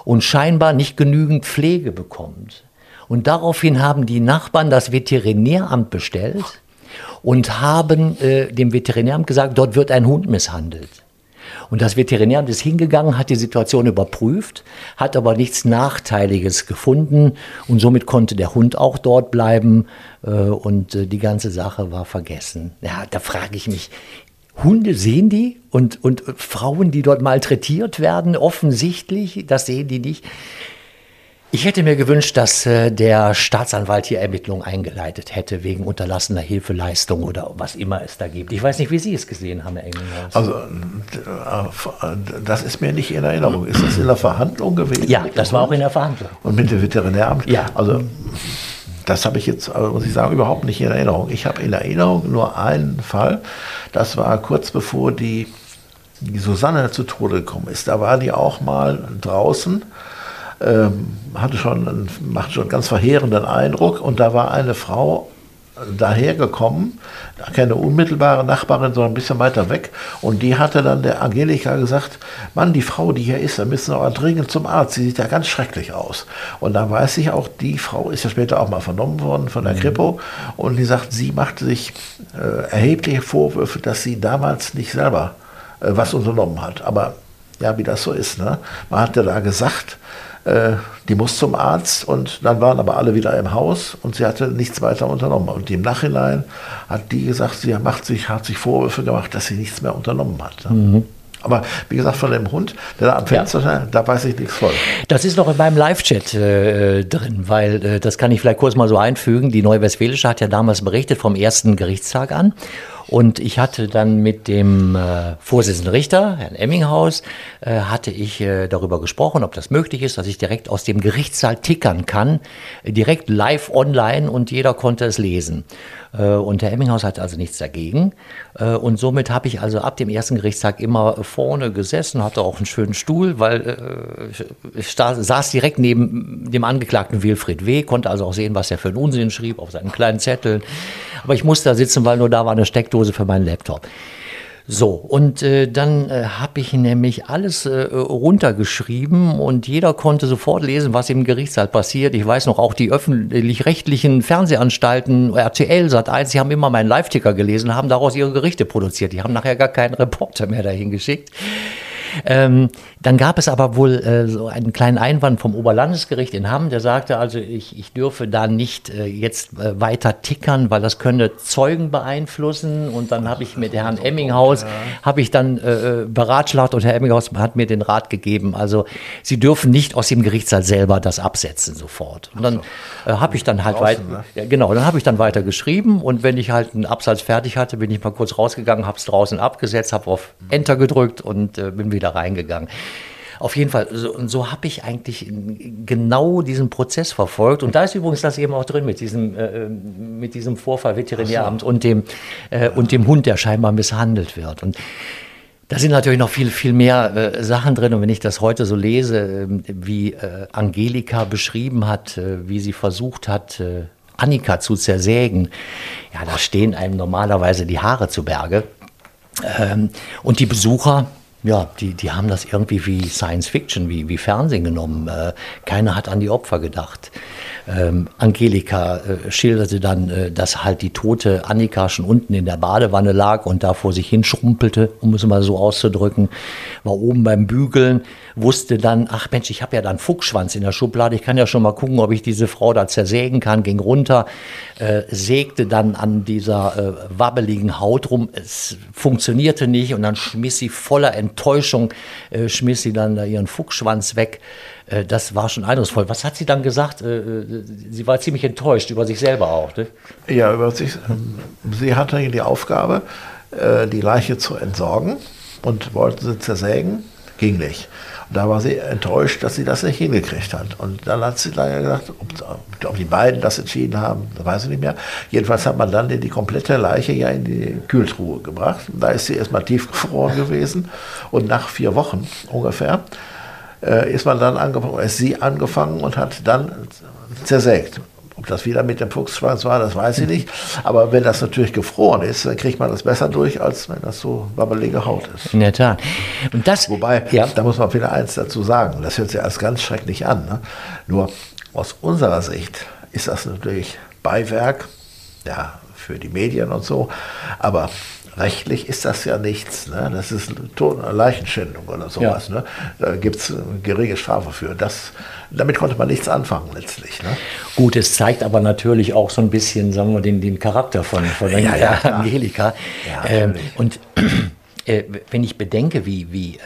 und scheinbar nicht genügend Pflege bekommt. Und daraufhin haben die Nachbarn das Veterinäramt bestellt und haben äh, dem Veterinäramt gesagt, dort wird ein Hund misshandelt. Und das Veterinäramt ist hingegangen, hat die Situation überprüft, hat aber nichts Nachteiliges gefunden und somit konnte der Hund auch dort bleiben äh, und äh, die ganze Sache war vergessen. Ja, da frage ich mich, Hunde sehen die und, und Frauen, die dort malträtiert werden, offensichtlich, das sehen die nicht. Ich hätte mir gewünscht, dass äh, der Staatsanwalt hier Ermittlungen eingeleitet hätte wegen unterlassener Hilfeleistung oder was immer es da gibt. Ich weiß nicht, wie Sie es gesehen haben, Herr Engelhaus.
Also, äh, das ist mir nicht in Erinnerung. Ist das in der Verhandlung gewesen?
Ja, das war auch in der Verhandlung.
Und mit dem Veterinäramt?
Ja.
Also, das habe ich jetzt, äh, muss ich sagen, überhaupt nicht in Erinnerung. Ich habe in Erinnerung nur einen Fall. Das war kurz bevor die, die Susanne zu Tode gekommen ist. Da war die auch mal draußen hatte schon, machte schon einen ganz verheerenden Eindruck. Und da war eine Frau dahergekommen, keine unmittelbare Nachbarin, sondern ein bisschen weiter weg. Und die hatte dann der Angelika gesagt, Mann, die Frau, die hier ist, da müssen wir aber dringend zum Arzt. Sie sieht ja ganz schrecklich aus. Und da weiß ich auch, die Frau ist ja später auch mal vernommen worden von der mhm. Kripo. Und die sagt, sie machte sich äh, erhebliche Vorwürfe, dass sie damals nicht selber äh, was unternommen hat. Aber ja, wie das so ist. Ne? Man hatte da gesagt, äh, die muss zum Arzt und dann waren aber alle wieder im Haus und sie hatte nichts weiter unternommen. Und im Nachhinein hat die gesagt, sie macht sich, hat sich Vorwürfe gemacht, dass sie nichts mehr unternommen hat. Mhm. Aber wie gesagt, von dem Hund, der da am Fenster ja. da weiß ich nichts voll.
Das ist noch in meinem Live-Chat äh, drin, weil äh, das kann ich vielleicht kurz mal so einfügen. Die Neue Westfälische hat ja damals berichtet vom ersten Gerichtstag an. Und ich hatte dann mit dem äh, Vorsitzenden Richter, Herrn Emminghaus, äh, hatte ich äh, darüber gesprochen, ob das möglich ist, dass ich direkt aus dem Gerichtssaal tickern kann, direkt live online und jeder konnte es lesen. Äh, und Herr Emminghaus hatte also nichts dagegen. Äh, und somit habe ich also ab dem ersten Gerichtstag immer vorne gesessen, hatte auch einen schönen Stuhl, weil äh, ich saß direkt neben dem Angeklagten Wilfried W., konnte also auch sehen, was er für einen Unsinn schrieb auf seinen kleinen Zetteln. Aber ich musste da sitzen, weil nur da war eine Steckdose für meinen Laptop. So, und äh, dann äh, habe ich nämlich alles äh, runtergeschrieben und jeder konnte sofort lesen, was im Gerichtssaal passiert. Ich weiß noch, auch die öffentlich-rechtlichen Fernsehanstalten, RTL, Sat1, die haben immer meinen Live-Ticker gelesen, haben daraus ihre Gerichte produziert. Die haben nachher gar keinen Reporter mehr dahin geschickt. Ähm, dann gab es aber wohl äh, so einen kleinen Einwand vom Oberlandesgericht in Hamm, der sagte also, ich, ich dürfe da nicht äh, jetzt äh, weiter tickern, weil das könne Zeugen beeinflussen. Und dann habe ich mit Herrn Emminghaus, habe ich dann äh, beratschlagt und Herr Emminghaus hat mir den Rat gegeben, also Sie dürfen nicht aus dem Gerichtssaal selber das absetzen sofort. Und dann äh, habe ich dann halt weiter, ne? ja, genau, dann habe ich dann weiter geschrieben und wenn ich halt einen Absatz fertig hatte, bin ich mal kurz rausgegangen, habe es draußen abgesetzt, habe auf Enter gedrückt und äh, bin wieder reingegangen. Auf jeden Fall, so, und so habe ich eigentlich genau diesen Prozess verfolgt. Und da ist übrigens das eben auch drin mit diesem, äh, mit diesem Vorfall Veterinäramt so. und, dem, äh, und dem Hund, der scheinbar misshandelt wird. Und da sind natürlich noch viel, viel mehr äh, Sachen drin. Und wenn ich das heute so lese, äh, wie äh, Angelika beschrieben hat, äh, wie sie versucht hat, äh, Annika zu zersägen, ja, da stehen einem normalerweise die Haare zu Berge. Ähm, und die Besucher, ja, die, die haben das irgendwie wie Science Fiction, wie, wie Fernsehen genommen. Äh, keiner hat an die Opfer gedacht. Ähm, Angelika äh, schilderte dann, äh, dass halt die tote Annika schon unten in der Badewanne lag und da vor sich hinschrumpelte, um es mal so auszudrücken, war oben beim Bügeln, wusste dann, ach Mensch, ich habe ja dann Fuchsschwanz in der Schublade, ich kann ja schon mal gucken, ob ich diese Frau da zersägen kann, ging runter, sägte dann an dieser wabbeligen Haut rum, es funktionierte nicht und dann schmiss sie voller Enttäuschung, äh, schmiss sie dann da ihren Fuchsschwanz weg. Äh, das war schon eindrucksvoll. Was hat sie dann gesagt? Äh, äh, sie war ziemlich enttäuscht über sich selber auch. Ne?
Ja, über sich. Sie hatte die Aufgabe, die Leiche zu entsorgen und wollte sie zersägen. Ging nicht. Da war sie enttäuscht, dass sie das nicht hingekriegt hat. Und dann hat sie leider gesagt, ob, ob die beiden das entschieden haben, weiß ich nicht mehr. Jedenfalls hat man dann die komplette Leiche ja in die Kühltruhe gebracht. Da ist sie erstmal tiefgefroren gewesen. Und nach vier Wochen ungefähr äh, ist man dann angefangen, ist sie angefangen und hat dann zersägt. Ob das wieder mit dem Fuchsschwanz war, das weiß ich nicht. Aber wenn das natürlich gefroren ist, dann kriegt man das besser durch, als wenn das so wabbelige Haut ist.
In der Tat.
Und das, Wobei, ja. da muss man wieder eins dazu sagen. Das hört sich alles ganz schrecklich an. Ne? Nur aus unserer Sicht ist das natürlich Beiwerk, ja, für die Medien und so. Aber rechtlich ist das ja nichts. Ne? Das ist Leichenschändung oder sowas. Ja. Ne? Da gibt es geringe Strafe für. Das, damit konnte man nichts anfangen letztlich. Ne?
Gut, es zeigt aber natürlich auch so ein bisschen, sagen wir, den, den Charakter von, von ja, ja, Angelika. Ja, ähm, und *clears throat* äh, wenn ich bedenke, wie, wie äh,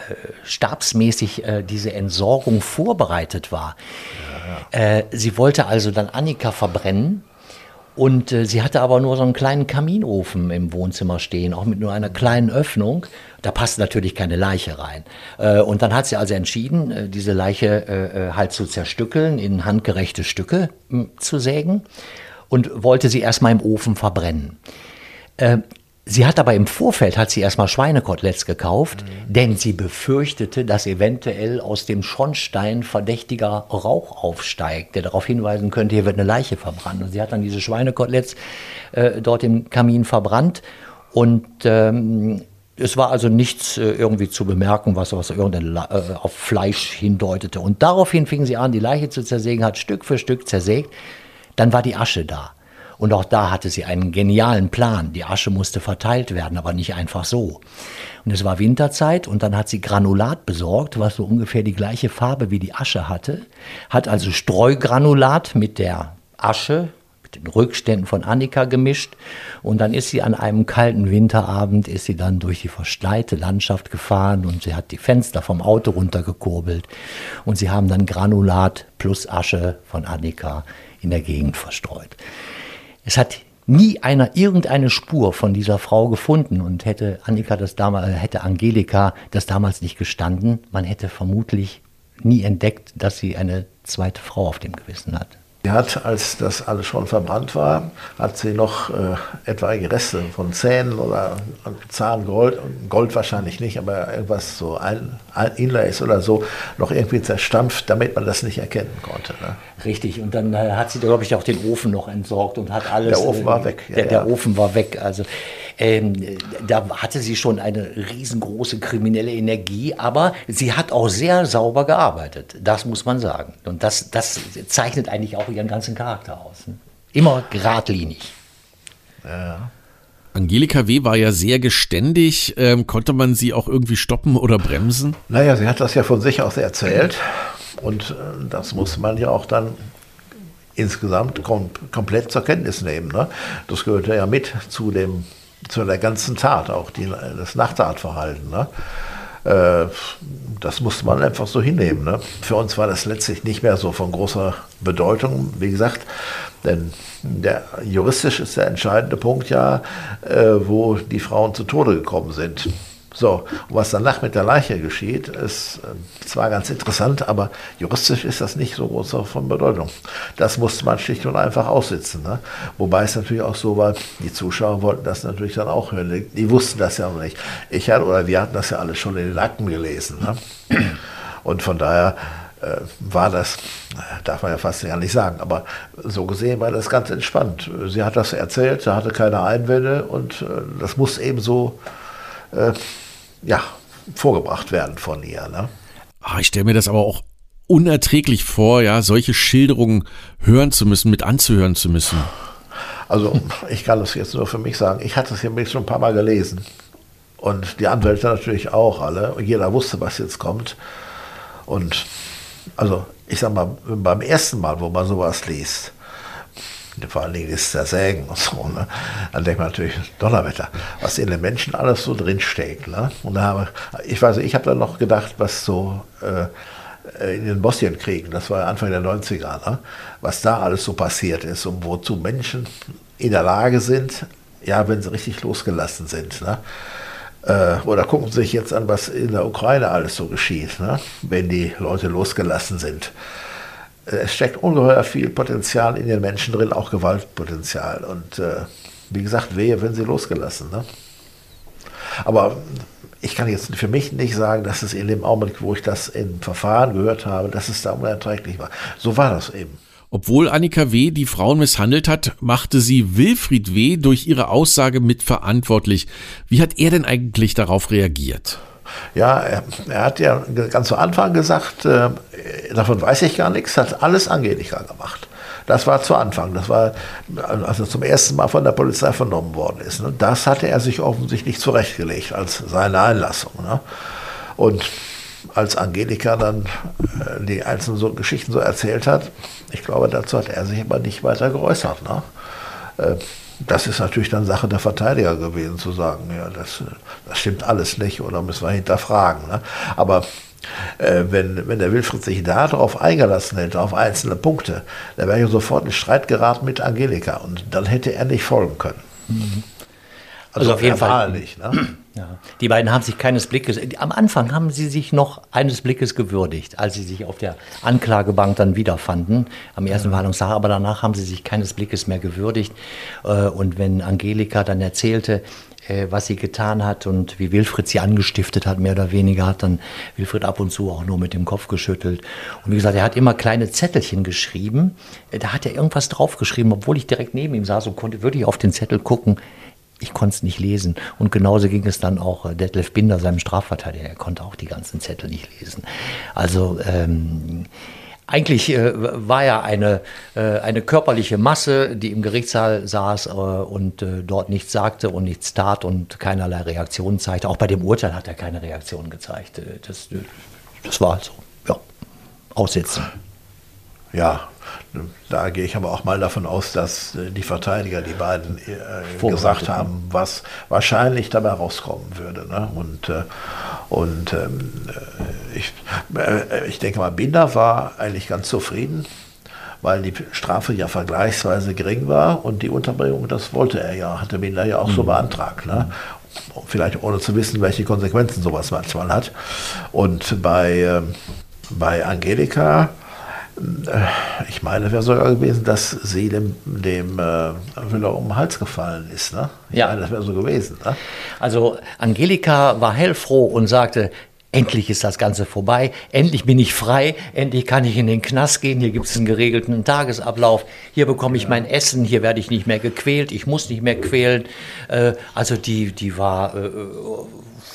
stabsmäßig äh, diese Entsorgung vorbereitet war. Sie wollte also dann Annika verbrennen und äh, sie hatte aber nur so einen kleinen Kaminofen im Wohnzimmer stehen, auch mit nur einer kleinen Öffnung. Da passt natürlich keine Leiche rein. Äh, und dann hat sie also entschieden, äh, diese Leiche äh, äh, halt zu zerstückeln, in handgerechte Stücke zu sägen und wollte sie erstmal im Ofen verbrennen. Sie hat aber im Vorfeld hat sie erstmal Schweinekoteletts gekauft, mhm. denn sie befürchtete, dass eventuell aus dem Schornstein verdächtiger Rauch aufsteigt, der darauf hinweisen könnte, hier wird eine Leiche verbrannt. Und sie hat dann diese Schweinekoteletts äh, dort im Kamin verbrannt und ähm, es war also nichts äh, irgendwie zu bemerken, was, was irgendein äh, auf Fleisch hindeutete. Und daraufhin fing sie an, die Leiche zu zersägen, hat Stück für Stück zersägt. Dann war die Asche da. Und auch da hatte sie einen genialen Plan. Die Asche musste verteilt werden, aber nicht einfach so. Und es war Winterzeit und dann hat sie Granulat besorgt, was so ungefähr die gleiche Farbe wie die Asche hatte. Hat also Streugranulat mit der Asche, mit den Rückständen von Annika gemischt. Und dann ist sie an einem kalten Winterabend, ist sie dann durch die verschneite Landschaft gefahren und sie hat die Fenster vom Auto runtergekurbelt. Und sie haben dann Granulat plus Asche von Annika in der Gegend verstreut. Es hat nie einer irgendeine Spur von dieser Frau gefunden und hätte Annika das damals, hätte Angelika das damals nicht gestanden, man hätte vermutlich nie entdeckt, dass sie eine zweite Frau auf dem Gewissen hat.
Sie hat, als das alles schon verbrannt war, hat sie noch äh, etwaige Reste von Zähnen oder Zahngold, Gold wahrscheinlich nicht, aber irgendwas so ein, ein Inlays oder so, noch irgendwie zerstampft, damit man das nicht erkennen konnte. Ne?
Richtig, und dann äh, hat sie, glaube ich, auch den Ofen noch entsorgt und hat alles.
Der Ofen war weg.
Ja, der, der ja. Ofen war weg. Also ähm, da hatte sie schon eine riesengroße kriminelle Energie, aber sie hat auch sehr sauber gearbeitet. Das muss man sagen. Und das, das zeichnet eigentlich auch ihren ganzen Charakter aus. Ne? Immer geradlinig.
Ja. Angelika W. war ja sehr geständig. Ähm, konnte man sie auch irgendwie stoppen oder bremsen?
Naja, sie hat das ja von sich aus erzählt. Und äh, das muss man ja auch dann insgesamt kom komplett zur Kenntnis nehmen. Ne? Das gehörte ja mit zu dem zu der ganzen Tat, auch die, das Nachtatverhalten. Ne? Äh, das musste man einfach so hinnehmen. Ne? Für uns war das letztlich nicht mehr so von großer Bedeutung, wie gesagt, denn der, juristisch ist der entscheidende Punkt ja, äh, wo die Frauen zu Tode gekommen sind. So, was danach mit der Leiche geschieht, ist äh, zwar ganz interessant, aber juristisch ist das nicht so groß von Bedeutung. Das musste man schlicht und einfach aussitzen. Ne? Wobei es natürlich auch so war, die Zuschauer wollten das natürlich dann auch hören. Die, die wussten das ja noch nicht. Ich hatte, oder wir hatten das ja alles schon in den Akten gelesen. Ne? Und von daher äh, war das, darf man ja fast gar nicht sagen, aber so gesehen war das ganz entspannt. Sie hat das erzählt, sie hatte keine Einwände und äh, das muss eben so äh, ja, vorgebracht werden von ihr. Ne?
Ah, ich stelle mir das aber auch unerträglich vor, ja, solche Schilderungen hören zu müssen, mit anzuhören zu müssen.
Also ich kann das jetzt nur für mich sagen. Ich hatte es hier schon ein paar Mal gelesen. Und die Anwälte natürlich auch alle. Und jeder wusste, was jetzt kommt. Und also ich sag mal, beim ersten Mal, wo man sowas liest, vor allen Dingen das Zersägen und so, ne? dann denkt man natürlich, Donnerwetter, was in den Menschen alles so drinsteckt. Ne? Und da habe, ich weiß ich habe dann noch gedacht, was so äh, in den Bosnienkriegen, das war Anfang der 90er, ne? was da alles so passiert ist und wozu Menschen in der Lage sind, ja, wenn sie richtig losgelassen sind. Ne? Äh, oder gucken Sie sich jetzt an, was in der Ukraine alles so geschieht, ne? wenn die Leute losgelassen sind. Äh, es steckt ungeheuer viel Potenzial in den Menschen drin, auch Gewaltpotenzial. Und äh, wie gesagt, wehe, wenn sie losgelassen. Ne? Aber ich kann jetzt für mich nicht sagen, dass es in dem Augenblick, wo ich das im Verfahren gehört habe, dass es da unerträglich war. So war das eben.
Obwohl Annika W. die Frauen misshandelt hat, machte sie Wilfried W. durch ihre Aussage mitverantwortlich. Wie hat er denn eigentlich darauf reagiert?
Ja, er, er, hat ja ganz zu Anfang gesagt, äh, davon weiß ich gar nichts, hat alles Angelika gemacht. Das war zu Anfang. Das war, als er zum ersten Mal von der Polizei vernommen worden ist. Ne? Das hatte er sich offensichtlich zurechtgelegt als seine Einlassung. Ne? Und als Angelika dann äh, die einzelnen so Geschichten so erzählt hat, ich glaube, dazu hat er sich aber nicht weiter geäußert. Ne? Äh, das ist natürlich dann Sache der Verteidiger gewesen, zu sagen, ja, das, das stimmt alles nicht oder müssen wir hinterfragen. Ne? Aber äh, wenn, wenn der Wilfried sich da darauf eingelassen hätte, auf einzelne Punkte, dann wäre er sofort in Streit geraten mit Angelika und dann hätte er nicht folgen können. Mhm.
Also, also auf jeden Fall. Nicht, ne? Ja. Die beiden haben sich keines Blickes, am Anfang haben sie sich noch eines Blickes gewürdigt, als sie sich auf der Anklagebank dann wiederfanden, am ersten ja. Verhandlungstag, aber danach haben sie sich keines Blickes mehr gewürdigt. Äh, und wenn Angelika dann erzählte, äh, was sie getan hat und wie Wilfried sie angestiftet hat, mehr oder weniger, hat dann Wilfried ab und zu auch nur mit dem Kopf geschüttelt. Und wie gesagt, er hat immer kleine Zettelchen geschrieben. Äh, da hat er irgendwas draufgeschrieben, obwohl ich direkt neben ihm saß und konnte wirklich auf den Zettel gucken ich konnte es nicht lesen. Und genauso ging es dann auch äh, Detlef Binder, seinem Strafverteidiger. Er konnte auch die ganzen Zettel nicht lesen. Also ähm, eigentlich äh, war er eine, äh, eine körperliche Masse, die im Gerichtssaal saß äh, und äh, dort nichts sagte und nichts tat und keinerlei Reaktionen zeigte. Auch bei dem Urteil hat er keine Reaktion gezeigt. Äh, das, das war so, ja, Aussitzen.
Ja, da gehe ich aber auch mal davon aus, dass äh, die Verteidiger, die beiden, äh, gesagt haben, was wahrscheinlich dabei rauskommen würde. Ne? Und, äh, und ähm, äh, ich, äh, ich denke mal, Binder war eigentlich ganz zufrieden, weil die Strafe ja vergleichsweise gering war und die Unterbringung, das wollte er ja, hatte Binder ja auch mhm. so beantragt. Ne? Vielleicht ohne zu wissen, welche Konsequenzen sowas manchmal hat. Und bei, ähm, bei Angelika, ich meine, wäre sogar gewesen, dass sie dem, dem äh, Müller um den Hals gefallen ist. Ne?
ja,
meine, das wäre so gewesen. Ne?
Also Angelika war hellfroh und sagte, endlich ist das Ganze vorbei, endlich bin ich frei, endlich kann ich in den Knast gehen, hier gibt es einen geregelten Tagesablauf, hier bekomme ich ja. mein Essen, hier werde ich nicht mehr gequält, ich muss nicht mehr quälen. Äh, also die, die war äh,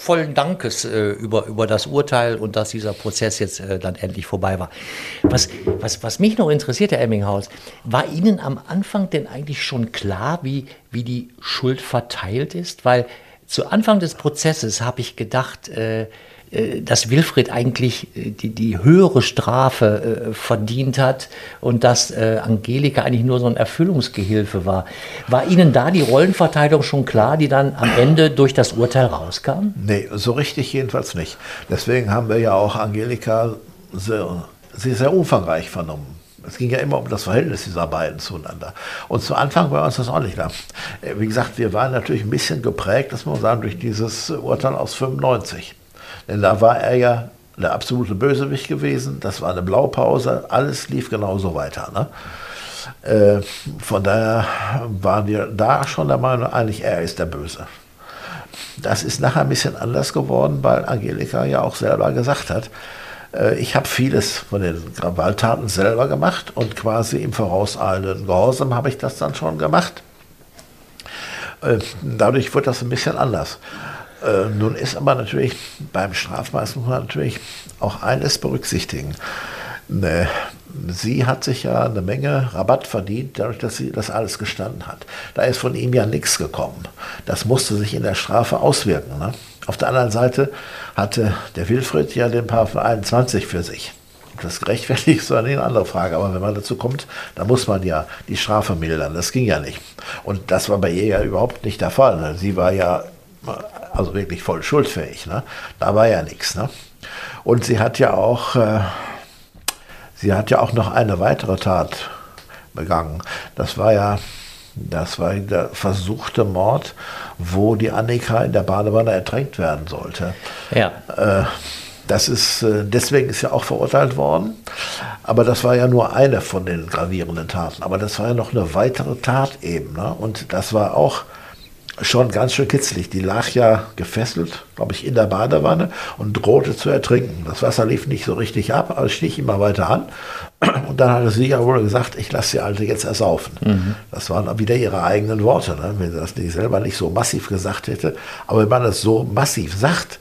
vollen Dankes äh, über, über das Urteil und dass dieser Prozess jetzt äh, dann endlich vorbei war. Was, was, was mich noch interessiert, Herr Emminghaus, war Ihnen am Anfang denn eigentlich schon klar, wie, wie die Schuld verteilt ist? Weil zu Anfang des Prozesses habe ich gedacht, äh, dass Wilfried eigentlich äh, die, die höhere Strafe äh, verdient hat und dass äh, Angelika eigentlich nur so ein Erfüllungsgehilfe war. War Ihnen da die Rollenverteilung schon klar, die dann am Ende durch das Urteil rauskam?
Nee, so richtig jedenfalls nicht. Deswegen haben wir ja auch Angelika sehr, sehr, sehr umfangreich vernommen. Es ging ja immer um das Verhältnis dieser beiden zueinander. Und zu Anfang war uns das auch nicht klar. Wie gesagt, wir waren natürlich ein bisschen geprägt, das muss man sagen, durch dieses Urteil aus 95. Da war er ja der absolute Bösewicht gewesen. Das war eine Blaupause. Alles lief genauso weiter. Ne? Äh, von daher waren wir da schon der Meinung, eigentlich er ist der Böse. Das ist nachher ein bisschen anders geworden, weil Angelika ja auch selber gesagt hat, äh, ich habe vieles von den Gewalttaten selber gemacht und quasi im vorauseilenden Gehorsam habe ich das dann schon gemacht. Äh, dadurch wird das ein bisschen anders. Äh, nun ist aber natürlich beim Strafmaß muss man natürlich auch eines berücksichtigen. Ne, sie hat sich ja eine Menge Rabatt verdient, dadurch, dass sie das alles gestanden hat. Da ist von ihm ja nichts gekommen. Das musste sich in der Strafe auswirken. Ne? Auf der anderen Seite hatte der Wilfried ja den Paragraphen 21 für sich. Das gerechtfertigt *laughs* ist eine andere Frage, aber wenn man dazu kommt, dann muss man ja die Strafe mildern. Das ging ja nicht. Und das war bei ihr ja überhaupt nicht der Fall. Sie war ja also wirklich voll schuldfähig. Ne? Da war ja nichts. Ne? Und sie hat ja auch, äh, sie hat ja auch noch eine weitere Tat begangen. Das war ja, das war der versuchte Mord, wo die Annika in der Badewanne ertränkt werden sollte.
Ja.
Äh, das ist, äh, deswegen ist ja auch verurteilt worden. Aber das war ja nur eine von den gravierenden Taten. Aber das war ja noch eine weitere Tat eben. Ne? Und das war auch schon ganz schön kitzlig. Die lag ja gefesselt, glaube ich, in der Badewanne und drohte zu ertrinken. Das Wasser lief nicht so richtig ab, aber stich immer weiter an. *clears throat* Und dann hatte sie ja wohl gesagt, ich lasse die Alte jetzt ersaufen. Mhm. Das waren dann wieder ihre eigenen Worte, ne? wenn sie das nicht selber nicht so massiv gesagt hätte. Aber wenn man das so massiv sagt,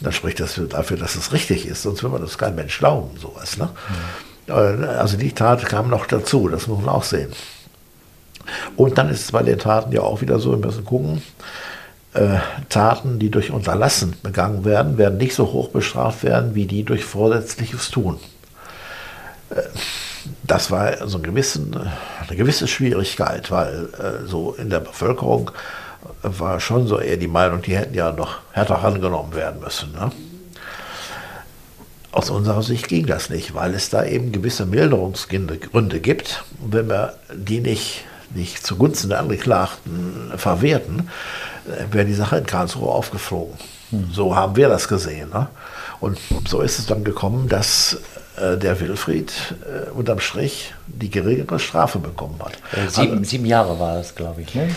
dann spricht das dafür, dass es richtig ist. Sonst will man das kein Mensch glauben, sowas. Ne? Mhm. Äh, also die Tat kam noch dazu, das muss man auch sehen. Und dann ist es bei den Taten ja auch wieder so, wir müssen gucken, äh, Taten, die durch Unterlassen begangen werden, werden nicht so hoch bestraft werden, wie die durch vorsätzliches Tun. Äh, das war so gewissen, eine gewisse Schwierigkeit, weil äh, so in der Bevölkerung war schon so eher die Meinung, die hätten ja noch härter angenommen werden müssen. Ne? Aus unserer Sicht ging das nicht, weil es da eben gewisse Milderungsgründe gibt. Und wenn wir die nicht, nicht zugunsten der Angeklagten verwerten, äh, wäre die Sache in Karlsruhe aufgeflogen. Hm. So haben wir das gesehen. Ne? Und so ist es dann gekommen, dass äh, der Wilfried äh, unterm Strich die geringere Strafe bekommen hat.
Äh, sieben, also, sieben, Jahre war es, glaube ich. Ne?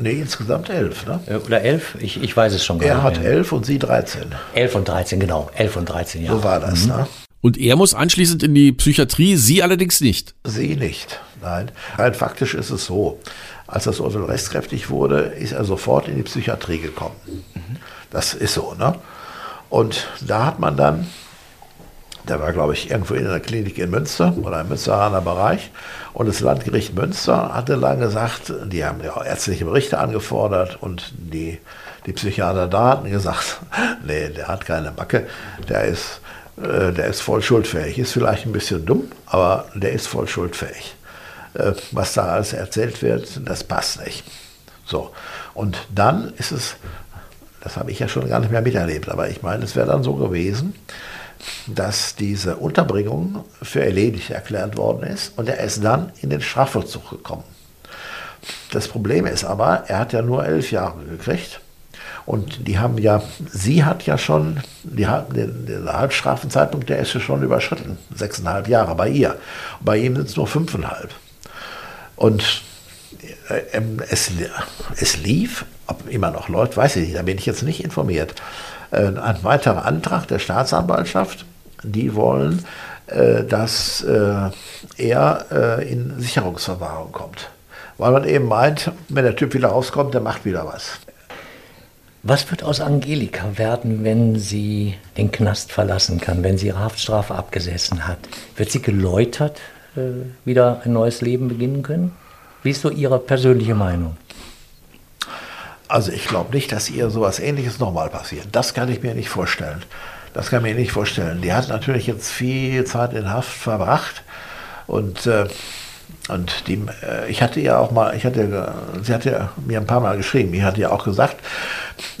Nee, insgesamt elf. Ne?
Äh, oder elf? Ich, ich weiß es schon
gar er nicht. Er hat elf und sie 13.
Elf und 13, genau. Elf und 13 Jahre.
So war das. Mhm. Ne?
Und er muss anschließend in die Psychiatrie, Sie allerdings nicht.
Sie nicht, nein. Rein faktisch ist es so, als das Urteil rechtskräftig wurde, ist er sofort in die Psychiatrie gekommen. Das ist so. Ne? Und da hat man dann der war, glaube ich, irgendwo in der Klinik in Münster oder im Münsteraner Bereich. Und das Landgericht Münster hatte dann gesagt, die haben ja ärztliche Berichte angefordert und die, die Psychiater da hatten gesagt, *laughs* nee, der hat keine Macke, der ist, äh, der ist voll schuldfähig. Ist vielleicht ein bisschen dumm, aber der ist voll schuldfähig. Äh, was da alles erzählt wird, das passt nicht. So. Und dann ist es, das habe ich ja schon gar nicht mehr miterlebt, aber ich meine, es wäre dann so gewesen, dass diese Unterbringung für erledigt erklärt worden ist und er ist dann in den Strafvollzug gekommen. Das Problem ist aber, er hat ja nur elf Jahre gekriegt. Und die haben ja, sie hat ja schon, die hat, den, den Halbstrafenzeitpunkt, der ist ja schon überschritten. Sechseinhalb Jahre bei ihr. Bei ihm sind es nur fünfeinhalb. Und äh, ähm, es, es lief, ob immer noch läuft, weiß ich nicht, da bin ich jetzt nicht informiert. Äh, ein weiterer Antrag der Staatsanwaltschaft. Die wollen, äh, dass äh, er in Sicherungsverwahrung kommt. Weil man eben meint, wenn der Typ wieder rauskommt, der macht wieder was.
Was wird aus Angelika werden, wenn sie den Knast verlassen kann, wenn sie ihre Haftstrafe abgesessen hat? Wird sie geläutert wieder ein neues Leben beginnen können? Wie ist so Ihre persönliche Meinung?
Also ich glaube nicht, dass ihr sowas ähnliches nochmal passiert. Das kann ich mir nicht vorstellen. Das kann ich mir nicht vorstellen. Die hat natürlich jetzt viel Zeit in Haft verbracht und äh, und die, äh, ich hatte ja auch mal, ich hatte, sie hatte mir ein paar Mal geschrieben, ich hatte ja auch gesagt,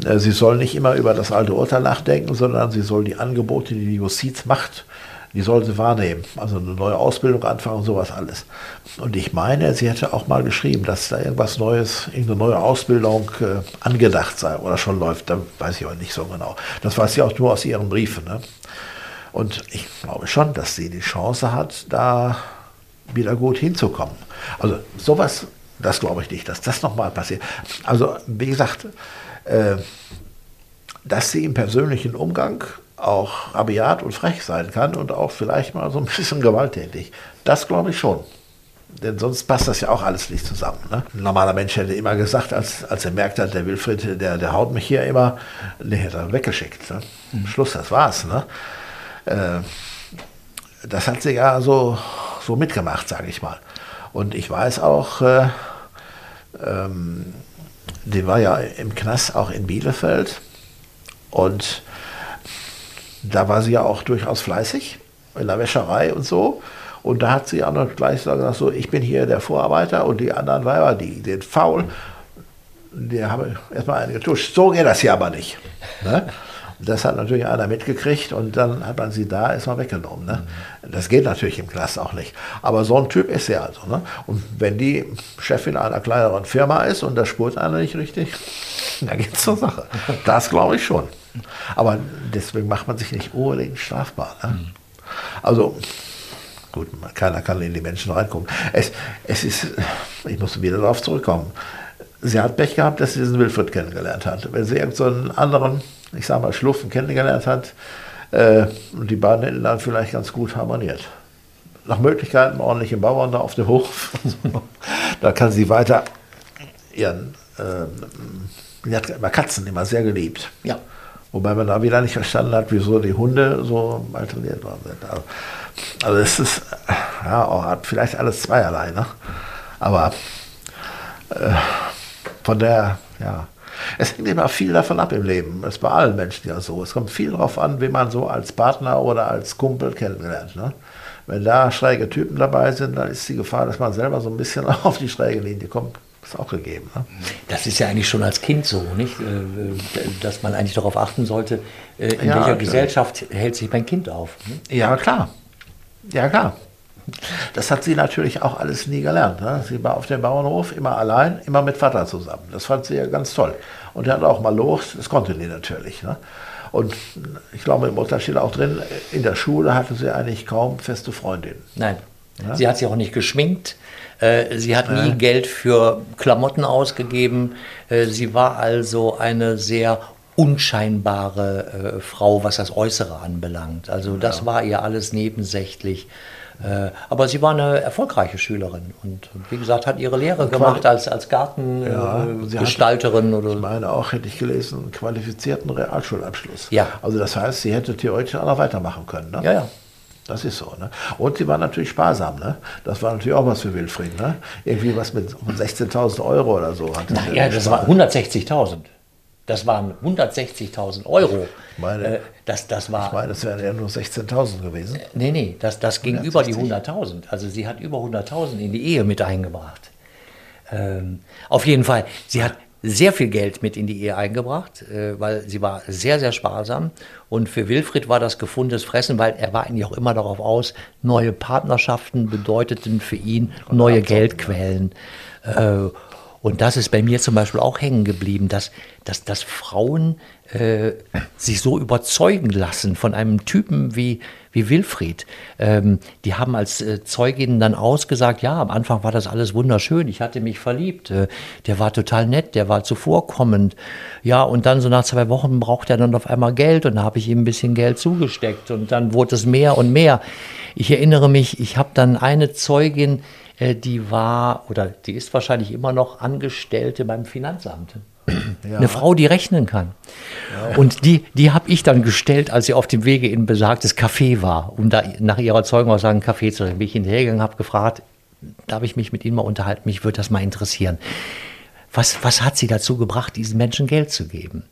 äh, sie soll nicht immer über das alte Urteil nachdenken, sondern sie soll die Angebote, die die Justiz macht, die soll sie wahrnehmen. Also eine neue Ausbildung anfangen und sowas alles. Und ich meine, sie hätte auch mal geschrieben, dass da irgendwas Neues, irgendeine neue Ausbildung äh, angedacht sei oder schon läuft. Da weiß ich aber nicht so genau. Das weiß sie auch nur aus ihren Briefen. Ne? Und ich glaube schon, dass sie die Chance hat, da wieder gut hinzukommen. Also sowas, das glaube ich nicht, dass das nochmal passiert. Also wie gesagt, äh, dass sie im persönlichen Umgang auch rabiat und frech sein kann und auch vielleicht mal so ein *laughs* bisschen gewalttätig. Das glaube ich schon. Denn sonst passt das ja auch alles nicht zusammen. Ne? Ein normaler Mensch hätte immer gesagt, als, als er merkt hat, der Wilfried, der, der haut mich hier immer, den hätte er weggeschickt. Ne? Mhm. Schluss, das war's. Ne? Äh, das hat sie ja so, so mitgemacht, sage ich mal. Und ich weiß auch, äh, ähm, die war ja im Knast auch in Bielefeld. Und da war sie ja auch durchaus fleißig in der Wäscherei und so. Und da hat sie auch noch gleich gesagt, so, ich bin hier der Vorarbeiter und die anderen Weiber, die den faul, die haben erstmal einen getuscht. So geht das hier aber nicht. Ne? Das hat natürlich einer mitgekriegt und dann hat man sie da erstmal weggenommen. Ne? Das geht natürlich im Knast auch nicht. Aber so ein Typ ist sie also. Ne? Und wenn die Chefin einer kleineren Firma ist und das spurt einer nicht richtig, *laughs* dann geht es zur Sache. Das glaube ich schon. Aber deswegen macht man sich nicht unbedingt strafbar. Ne? Also, gut, keiner kann in die Menschen reingucken. Es, es ist, ich muss wieder darauf zurückkommen. Sie hat Pech gehabt, dass sie diesen Wilfried kennengelernt hat. Wenn sie irgendeinen so anderen, ich sage mal, Schluffen kennengelernt hat, äh, und die beiden hätten dann vielleicht ganz gut harmoniert. Nach Möglichkeiten ordentlich im Bauern da auf dem Hof. *laughs* da kann sie weiter ihren, äh, sie hat immer Katzen immer sehr geliebt.
Ja.
Wobei man da wieder nicht verstanden hat, wieso die Hunde so mal trainiert worden sind. Also, also es ist, ja, auch, hat vielleicht alles zweierlei, ne? Aber äh, von der, ja, es hängt immer viel davon ab im Leben. Das ist bei allen Menschen ja so. Es kommt viel darauf an, wie man so als Partner oder als Kumpel kennenlernt. Ne? Wenn da schräge Typen dabei sind, dann ist die Gefahr, dass man selber so ein bisschen *laughs* auf die schräge Linie kommt, ist auch gegeben. Ne?
Das ist ja eigentlich schon als Kind so, nicht? Äh, dass man eigentlich darauf achten sollte, äh, in ja, welcher Gesellschaft hält sich mein Kind auf.
Ne? Ja, klar. Ja, klar. Das hat sie natürlich auch alles nie gelernt. Ne? Sie war auf dem Bauernhof immer allein, immer mit Vater zusammen. Das fand sie ja ganz toll. Und er hat auch mal los, das konnte sie natürlich. Ne? Und ich glaube, im Unterschied auch drin, in der Schule hatte sie eigentlich kaum feste Freundinnen.
Nein, ja? sie hat sich auch nicht geschminkt. Äh, sie hat nie Geld für Klamotten ausgegeben. Äh, sie war also eine sehr unscheinbare äh, Frau, was das Äußere anbelangt. Also das ja. war ihr alles nebensächlich. Äh, aber sie war eine erfolgreiche Schülerin und wie gesagt hat ihre Lehre gemacht als, als Gartengestalterin. Ja, oder
ich meine auch, hätte ich gelesen, einen qualifizierten Realschulabschluss. Ja. Also das heißt, sie hätte theoretisch auch noch weitermachen können. Ne?
Ja, ja.
Das ist so. Ne? Und sie war natürlich sparsam. Ne? Das war natürlich auch was für Wilfried. Ne? Irgendwie was mit 16.000 Euro oder so.
Hatte Na, ja, das war 160.000. Das waren 160.000 Euro.
Ich meine, äh, das, das war, ich meine, das wären ja nur 16.000 gewesen.
Äh, nee, nee, das, das ging über die 100.000. Also sie hat über 100.000 in die Ehe mit eingebracht. Ähm, auf jeden Fall, sie hat sehr viel Geld mit in die Ehe eingebracht, äh, weil sie war sehr, sehr sparsam. Und für Wilfried war das gefundenes Fressen, weil er war eigentlich auch immer darauf aus, neue Partnerschaften bedeuteten für ihn neue Geldquellen. Äh, und das ist bei mir zum Beispiel auch hängen geblieben, dass, dass, dass Frauen äh, sich so überzeugen lassen von einem Typen wie, wie Wilfried. Ähm, die haben als äh, Zeuginnen dann ausgesagt, ja, am Anfang war das alles wunderschön, ich hatte mich verliebt, äh, der war total nett, der war zuvorkommend. Ja, und dann so nach zwei Wochen braucht er dann auf einmal Geld und da habe ich ihm ein bisschen Geld zugesteckt und dann wurde es mehr und mehr. Ich erinnere mich, ich habe dann eine Zeugin, äh, die war oder die ist wahrscheinlich immer noch Angestellte beim Finanzamt. Ja. Eine Frau, die rechnen kann. Ja. Und die, die habe ich dann gestellt, als sie auf dem Wege in besagtes Café war, um da nach ihrer Zeugenaussage einen Kaffee zu trinken. Bin ich hinterhergegangen, habe gefragt, darf ich mich mit Ihnen mal unterhalten? Mich würde das mal interessieren. Was, was hat sie dazu gebracht, diesen Menschen Geld zu geben?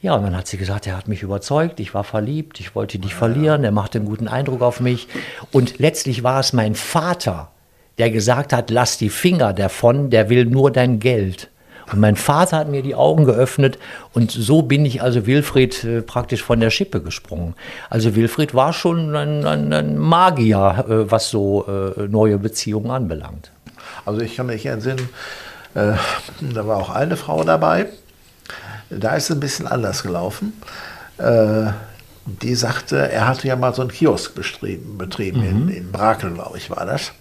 Ja, und dann hat sie gesagt, er hat mich überzeugt, ich war verliebt, ich wollte dich verlieren, er machte einen guten Eindruck auf mich. Und letztlich war es mein Vater, der gesagt hat, lass die Finger davon, der will nur dein Geld. Mein Vater hat mir die Augen geöffnet und so bin ich also Wilfried äh, praktisch von der Schippe gesprungen. Also Wilfried war schon ein, ein, ein Magier, äh, was so äh, neue Beziehungen anbelangt.
Also ich kann mich entsinnen, da war auch eine Frau dabei, da ist es ein bisschen anders gelaufen. Die sagte, er hatte ja mal so einen Kiosk betrieben, betrieben mhm. in, in Brakel, glaube ich, war das.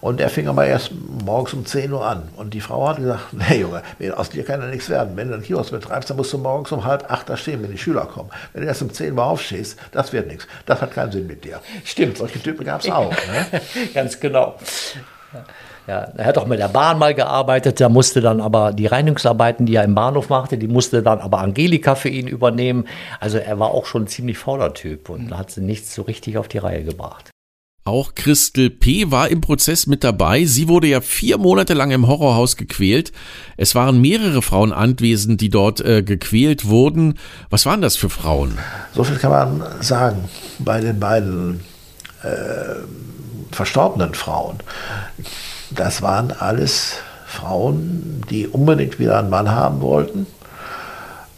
Und er fing aber erst morgens um 10 Uhr an. Und die Frau hat gesagt, *laughs* nee Junge, aus dir kann ja nichts werden. Wenn du einen Kiosk betreibst, dann musst du morgens um halb acht da stehen, wenn die Schüler kommen. Wenn du erst um 10 Uhr aufstehst, das wird nichts. Das hat keinen Sinn mit dir.
Stimmt.
Solche Typen gab es auch. Ne? *laughs*
Ganz genau. Ja, er hat auch mit der Bahn mal gearbeitet, da musste dann aber die Reinigungsarbeiten, die er im Bahnhof machte, die musste dann aber Angelika für ihn übernehmen. Also er war auch schon ein ziemlich fauler Typ und mhm. hat sie nichts so richtig auf die Reihe gebracht.
Auch Christel P. war im Prozess mit dabei. Sie wurde ja vier Monate lang im Horrorhaus gequält. Es waren mehrere Frauen anwesend, die dort äh, gequält wurden. Was waren das für Frauen?
So viel kann man sagen bei den beiden äh, verstorbenen Frauen. Das waren alles Frauen, die unbedingt wieder einen Mann haben wollten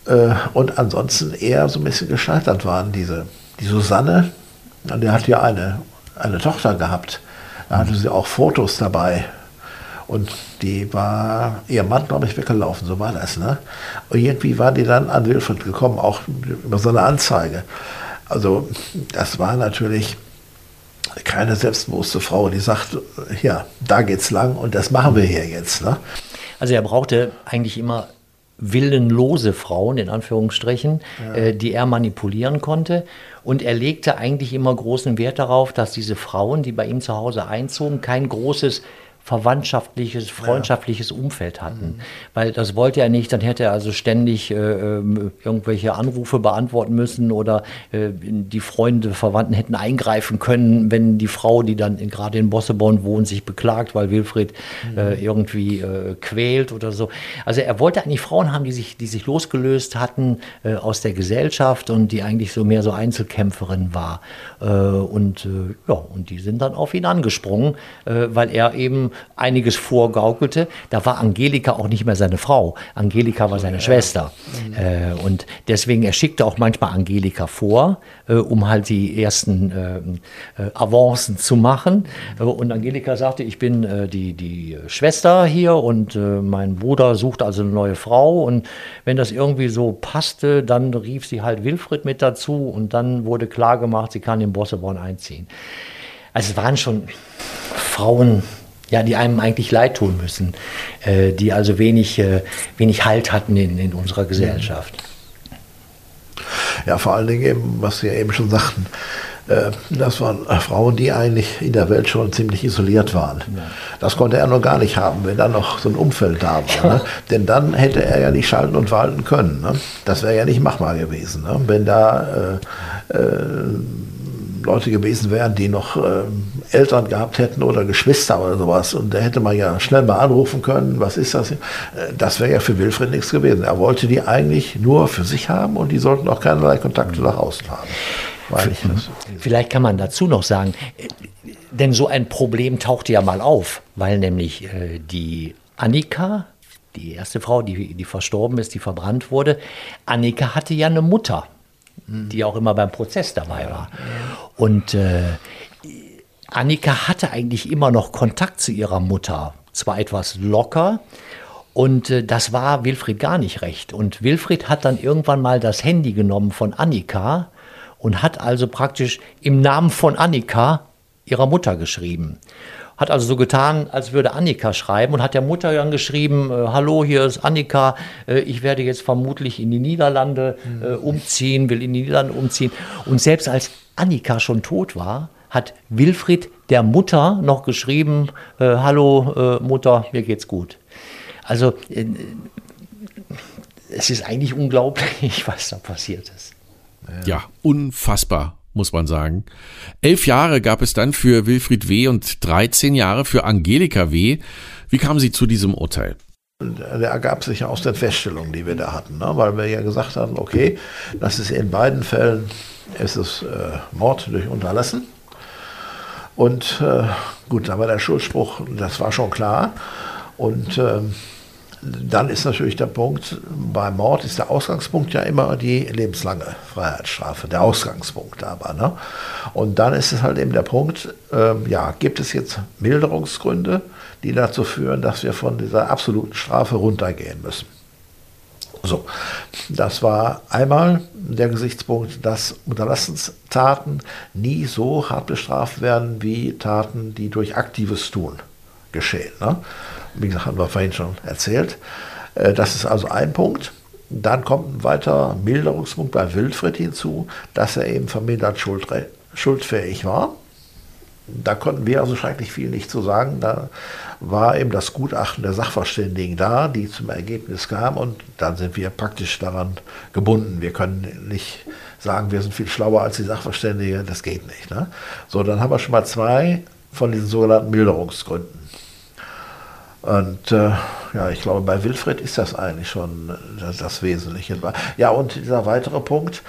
äh, und ansonsten eher so ein bisschen gescheitert waren. Diese, die Susanne, die hat ja eine eine Tochter gehabt. Da hatte sie auch Fotos dabei. Und die war, ihr Mann, glaube ich, weggelaufen, so war das. Ne? Und irgendwie war die dann an Wilfried gekommen, auch über so eine Anzeige. Also das war natürlich keine selbstbewusste Frau, die sagt, ja, da geht's lang und das machen wir hier jetzt. Ne?
Also er brauchte eigentlich immer willenlose Frauen, in Anführungsstrichen, ja. äh, die er manipulieren konnte. Und er legte eigentlich immer großen Wert darauf, dass diese Frauen, die bei ihm zu Hause einzogen, kein großes verwandtschaftliches, freundschaftliches Umfeld hatten. Mhm. Weil das wollte er nicht, dann hätte er also ständig äh, ähm, irgendwelche Anrufe beantworten müssen oder äh, die Freunde, Verwandten hätten eingreifen können, wenn die Frau, die dann in, gerade in Bosseborn wohnt, sich beklagt, weil Wilfried mhm. äh, irgendwie äh, quält oder so. Also er wollte eigentlich Frauen haben, die sich, die sich losgelöst hatten äh, aus der Gesellschaft und die eigentlich so mehr so Einzelkämpferin war. Äh, und ja, und die sind dann auf ihn angesprungen, weil er eben einiges vorgaukelte. Da war Angelika auch nicht mehr seine Frau. Angelika war seine ja. Schwester. Mhm. Äh, und deswegen, er schickte auch manchmal Angelika vor, äh, um halt die ersten äh, Avancen zu machen. Und Angelika sagte, ich bin die, die Schwester hier und mein Bruder sucht also eine neue Frau. Und wenn das irgendwie so passte, dann rief sie halt Wilfried mit dazu und dann wurde klar gemacht, sie kann in Bosseborn einziehen. Also es waren schon Frauen, ja, die einem eigentlich leid tun müssen, äh, die also wenig, äh, wenig Halt hatten in, in unserer Gesellschaft.
Ja, vor allen Dingen eben, was Sie ja eben schon sagten, äh, das waren Frauen, die eigentlich in der Welt schon ziemlich isoliert waren. Ja. Das konnte er nur gar nicht haben, wenn dann noch so ein Umfeld da war. Ja. Ne? Denn dann hätte er ja nicht schalten und walten können. Ne? Das wäre ja nicht machbar gewesen. Ne? Wenn da äh, äh, Leute gewesen wären, die noch äh, Eltern gehabt hätten oder Geschwister oder sowas. Und da hätte man ja schnell mal anrufen können, was ist das? Äh, das wäre ja für Wilfried nichts gewesen. Er wollte die eigentlich nur für sich haben und die sollten auch keinerlei Kontakte nach außen haben.
Vielleicht kann man dazu noch sagen, äh, denn so ein Problem tauchte ja mal auf, weil nämlich äh, die Annika, die erste Frau, die, die verstorben ist, die verbrannt wurde, Annika hatte ja eine Mutter die auch immer beim Prozess dabei war. Und äh, Annika hatte eigentlich immer noch Kontakt zu ihrer Mutter, zwar etwas locker, und äh, das war Wilfried gar nicht recht. Und Wilfried hat dann irgendwann mal das Handy genommen von Annika und hat also praktisch im Namen von Annika ihrer Mutter geschrieben hat also so getan, als würde Annika schreiben und hat der Mutter dann geschrieben, äh, hallo, hier ist Annika, äh, ich werde jetzt vermutlich in die Niederlande äh, umziehen, will in die Niederlande umziehen. Und selbst als Annika schon tot war, hat Wilfried der Mutter noch geschrieben, äh, hallo äh, Mutter, mir geht's gut. Also äh, es ist eigentlich unglaublich, *laughs* was da passiert ist.
Ja, unfassbar muss man sagen. Elf Jahre gab es dann für Wilfried W. und 13 Jahre für Angelika W. Wie kamen Sie zu diesem Urteil?
Der ergab sich ja aus den Feststellungen, die wir da hatten, ne? weil wir ja gesagt hatten, okay, das ist in beiden Fällen ist es äh, Mord durch Unterlassen. Und äh, gut, da war der Schuldspruch, das war schon klar. Und äh, dann ist natürlich der Punkt, bei Mord ist der Ausgangspunkt ja immer die lebenslange Freiheitsstrafe, der Ausgangspunkt aber. Ne? Und dann ist es halt eben der Punkt, ähm, ja, gibt es jetzt Milderungsgründe, die dazu führen, dass wir von dieser absoluten Strafe runtergehen müssen. So, das war einmal der Gesichtspunkt, dass Unterlassenstaten nie so hart bestraft werden wie Taten, die durch aktives Tun geschehen. Ne? Wie gesagt, haben wir vorhin schon erzählt. Äh, das ist also ein Punkt. Dann kommt ein weiterer Milderungspunkt bei Wilfried hinzu, dass er eben vermindert schuldfähig war. Da konnten wir also schrecklich viel nicht zu sagen. Da war eben das Gutachten der Sachverständigen da, die zum Ergebnis kam und dann sind wir praktisch daran gebunden. Wir können nicht sagen, wir sind viel schlauer als die Sachverständige, das geht nicht. Ne? So, dann haben wir schon mal zwei von diesen sogenannten Milderungsgründen. Und äh, ja, ich glaube, bei Wilfried ist das eigentlich schon das, das, Wesentliche. Ja, und dieser weitere Punkt,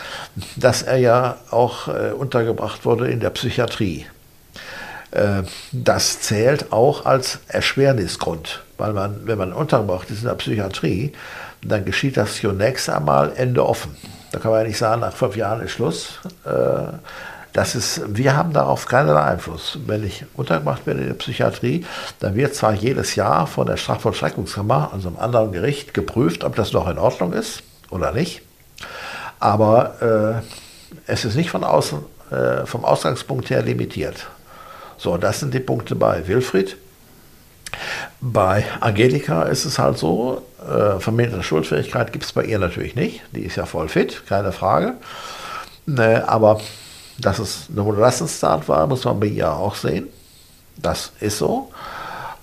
dass er ja auch äh, untergebracht wurde in der Psychiatrie. Äh, das zählt auch als Erschwernisgrund, weil man, wenn man untergebracht ist in der Psychiatrie, dann geschieht das zunächst einmal Ende offen. Da kann man ja nicht sagen, nach fünf Jahren ist Schluss. Äh, das ist, wir haben darauf keinerlei Einfluss. Wenn ich untergebracht werde in der Psychiatrie, dann wird zwar jedes Jahr von der Strafvollstreckungskammer, also einem anderen Gericht, geprüft, ob das noch in Ordnung ist oder nicht. Aber äh, es ist nicht von außen, äh, vom Ausgangspunkt her limitiert. So, das sind die Punkte bei Wilfried. Bei Angelika ist es halt so, äh, verminderte Schuldfähigkeit gibt es bei ihr natürlich nicht. Die ist ja voll fit, keine Frage. Ne, aber dass es eine Unterlassenstat war, muss man bei ihr auch sehen. Das ist so.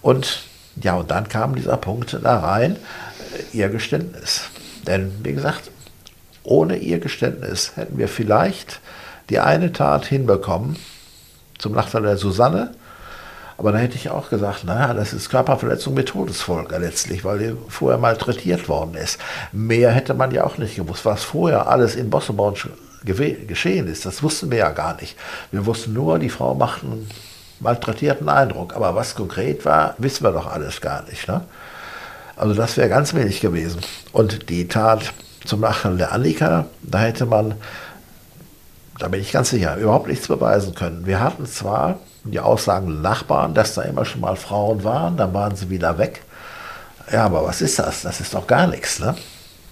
Und ja, und dann kam dieser Punkt da rein, äh, ihr Geständnis. Denn, wie gesagt, ohne ihr Geständnis hätten wir vielleicht die eine Tat hinbekommen, zum Nachteil der Susanne. Aber da hätte ich auch gesagt, naja, das ist Körperverletzung mit Todesfolge letztlich, weil die vorher malträtiert worden ist. Mehr hätte man ja auch nicht gewusst, was vorher alles in Bosseborn geschehen ist. Das wussten wir ja gar nicht. Wir wussten nur, die Frau macht einen malträtierten Eindruck. Aber was konkret war, wissen wir doch alles gar nicht. Ne? Also das wäre ganz wenig gewesen. Und die Tat zum Nachteil der Annika, da hätte man da bin ich ganz sicher, überhaupt nichts beweisen können. Wir hatten zwar die Aussagen der Nachbarn, dass da immer schon mal Frauen waren, dann waren sie wieder weg. Ja, aber was ist das? Das ist doch gar nichts, ne?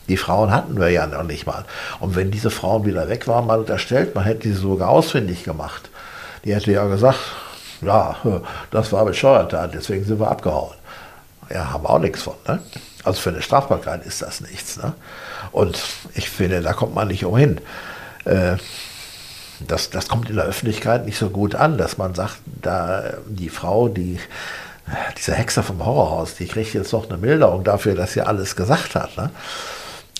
Die Frauen hatten wir ja noch nicht mal. Und wenn diese Frauen wieder weg waren, mal unterstellt, man hätte sie sogar ausfindig gemacht. Die hätte ja gesagt, ja, das war bescheuert, deswegen sind wir abgehauen. Ja, haben wir auch nichts von. Ne? Also für eine Strafbarkeit ist das nichts. Ne? Und ich finde, da kommt man nicht umhin. Äh, das, das kommt in der Öffentlichkeit nicht so gut an, dass man sagt, da die Frau, die diese Hexe vom Horrorhaus, die kriegt jetzt noch eine Milderung dafür, dass sie alles gesagt hat. Ne?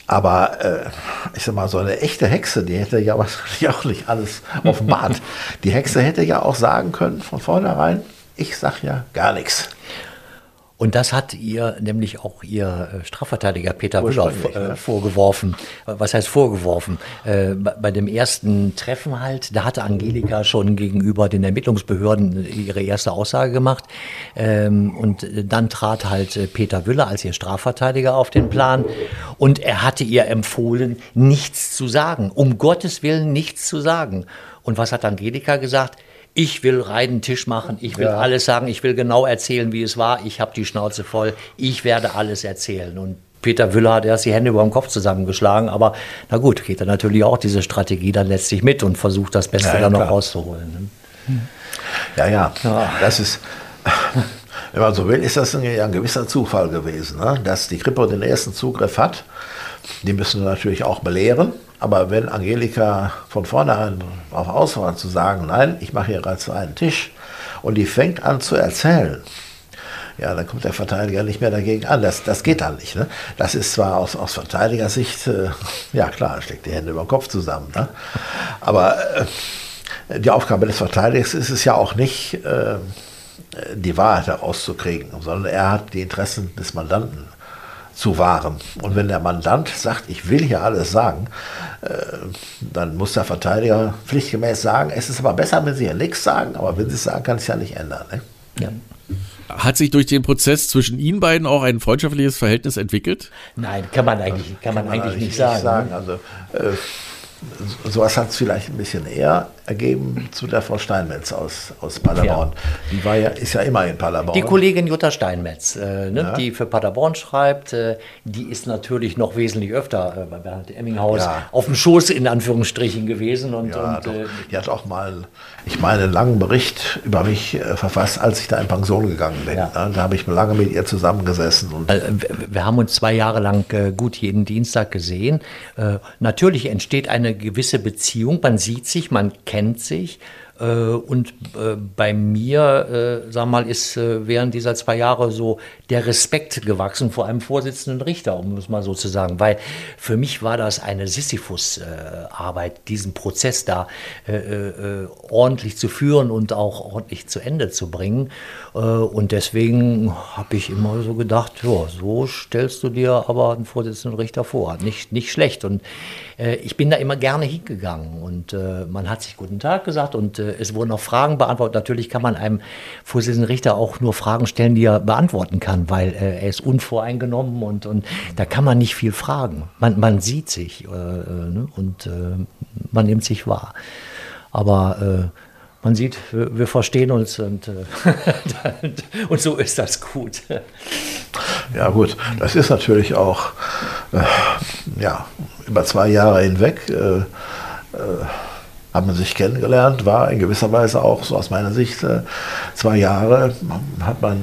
Aber äh, ich sag mal, so eine echte Hexe, die hätte ja *laughs* wahrscheinlich auch nicht alles offenbart. *laughs* die Hexe hätte ja auch sagen können von vornherein, ich sag ja gar nichts.
Und das hat ihr nämlich auch ihr äh, Strafverteidiger Peter Müller äh, ne? vorgeworfen. Was heißt vorgeworfen? Äh, bei dem ersten Treffen halt, da hatte Angelika schon gegenüber den Ermittlungsbehörden ihre erste Aussage gemacht. Ähm, und dann trat halt äh, Peter Wüller als ihr Strafverteidiger auf den Plan. Und er hatte ihr empfohlen, nichts zu sagen. Um Gottes Willen nichts zu sagen. Und was hat Angelika gesagt? Ich will reinen Tisch machen, ich will ja. alles sagen, ich will genau erzählen, wie es war, ich habe die Schnauze voll, ich werde alles erzählen. Und Peter Wüller hat erst die Hände über dem Kopf zusammengeschlagen, aber na gut, geht er natürlich auch diese Strategie dann letztlich mit und versucht das Beste ja, dann noch rauszuholen.
Ne? Ja, ja, ja, das ist, *laughs* wenn man so will, ist das ein, ein gewisser Zufall gewesen, ne? dass die Kripo den ersten Zugriff hat. Die müssen wir natürlich auch belehren. Aber wenn Angelika von vornherein auf Auswahl zu sagen, nein, ich mache hier gerade einen Tisch und die fängt an zu erzählen, ja, dann kommt der Verteidiger nicht mehr dagegen an. Das, das geht dann nicht. Ne? Das ist zwar aus, aus Verteidigersicht, äh, ja klar, steckt die Hände über den Kopf zusammen. Ne? Aber äh, die Aufgabe des Verteidigers ist es ja auch nicht, äh, die Wahrheit herauszukriegen, sondern er hat die Interessen des Mandanten zu wahren. Und wenn der Mandant sagt, ich will hier alles sagen, äh, dann muss der Verteidiger pflichtgemäß sagen, es ist aber besser, wenn Sie hier nichts sagen, aber wenn Sie es sagen, kann es ja nicht ändern. Ne? Ja.
Hat sich durch den Prozess zwischen Ihnen beiden auch ein freundschaftliches Verhältnis entwickelt?
Nein, kann man eigentlich, kann, kann man eigentlich nicht, nicht sagen. sagen.
Also, äh, sowas hat es vielleicht ein bisschen eher ergeben zu der Frau Steinmetz aus, aus Paderborn. Ja. Die war ja, ist ja immer in Paderborn.
Die Kollegin Jutta Steinmetz, äh, ne, ja. die für Paderborn schreibt, äh, die ist natürlich noch wesentlich öfter äh, bei Bernhard Emminghaus ja. auf dem Schoß in Anführungsstrichen gewesen. Und, ja, und
äh, die hat auch mal, ich meine, einen langen Bericht über mich äh, verfasst, als ich da in Pension gegangen bin. Ne? Da habe ich lange mit ihr zusammengesessen. Und
äh, wir haben uns zwei Jahre lang gut jeden Dienstag gesehen. natürlich entsteht eine gewisse Beziehung, man sieht sich, man kennt kennt sich. Äh, und äh, bei mir, äh, sag mal, ist während dieser zwei Jahre so der Respekt gewachsen vor einem Vorsitzenden Richter, um es mal so zu sagen. Weil für mich war das eine Sisyphus-Arbeit, diesen Prozess da ordentlich zu führen und auch ordentlich zu Ende zu bringen. und deswegen habe ich immer so gedacht, ja, so stellst du dir aber einen Vorsitzenden Richter vor. Nicht, nicht schlecht. Und ich bin da immer gerne hingegangen und man hat sich guten Tag gesagt und äh, es wurden auch Fragen beantwortet. Natürlich kann man einem Vorsitzenden Richter auch nur Fragen stellen, die er beantworten kann, weil äh, er ist unvoreingenommen und, und da kann man nicht viel fragen. Man, man sieht sich äh, äh ne? und äh, man nimmt sich wahr. Aber man sieht, wir, wir verstehen uns und, *laughs* und so ist das gut.
Ja gut, das ist natürlich auch ja, über zwei Jahre hinweg hat man sich kennengelernt, war in gewisser Weise auch, so aus meiner Sicht, äh, zwei Jahre hat man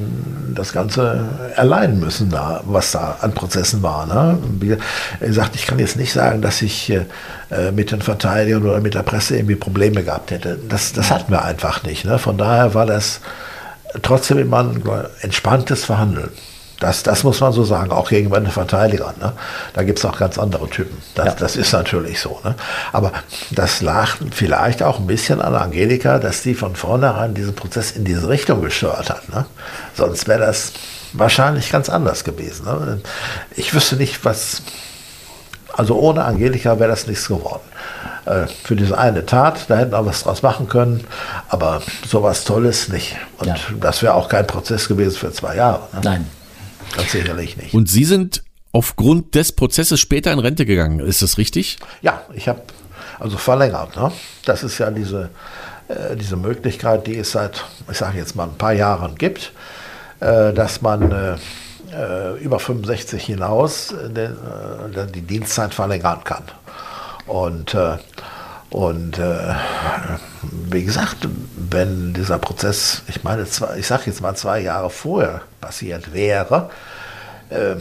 das Ganze erleiden müssen, da, was da an Prozessen war. Ne? Wie gesagt, ich kann jetzt nicht sagen, dass ich äh, mit den Verteidigern oder mit der Presse irgendwie Probleme gehabt hätte. Das, das hatten wir einfach nicht. Ne? Von daher war das trotzdem immer ein entspanntes Verhandeln. Das, das muss man so sagen, auch gegenüber den Verteidigern. Ne? Da gibt es auch ganz andere Typen. Das, ja. das ist natürlich so. Ne? Aber das lag vielleicht auch ein bisschen an Angelika, dass die von vornherein diesen Prozess in diese Richtung gesteuert hat. Ne? Sonst wäre das wahrscheinlich ganz anders gewesen. Ne? Ich wüsste nicht, was. Also ohne Angelika wäre das nichts geworden. Äh, für diese eine Tat, da hätten wir was draus machen können, aber sowas Tolles nicht. Und ja. das wäre auch kein Prozess gewesen für zwei Jahre.
Ne? Nein.
Ganz sicherlich nicht. Und Sie sind aufgrund des Prozesses später in Rente gegangen, ist das richtig?
Ja, ich habe also verlängert. Ne? Das ist ja diese, äh, diese Möglichkeit, die es seit, ich sage jetzt mal, ein paar Jahren gibt, äh, dass man äh, äh über 65 hinaus äh, äh, die Dienstzeit verlängern kann. Und und äh, wie gesagt, wenn dieser Prozess, ich meine, ich sage jetzt mal zwei Jahre vorher passiert wäre, äh,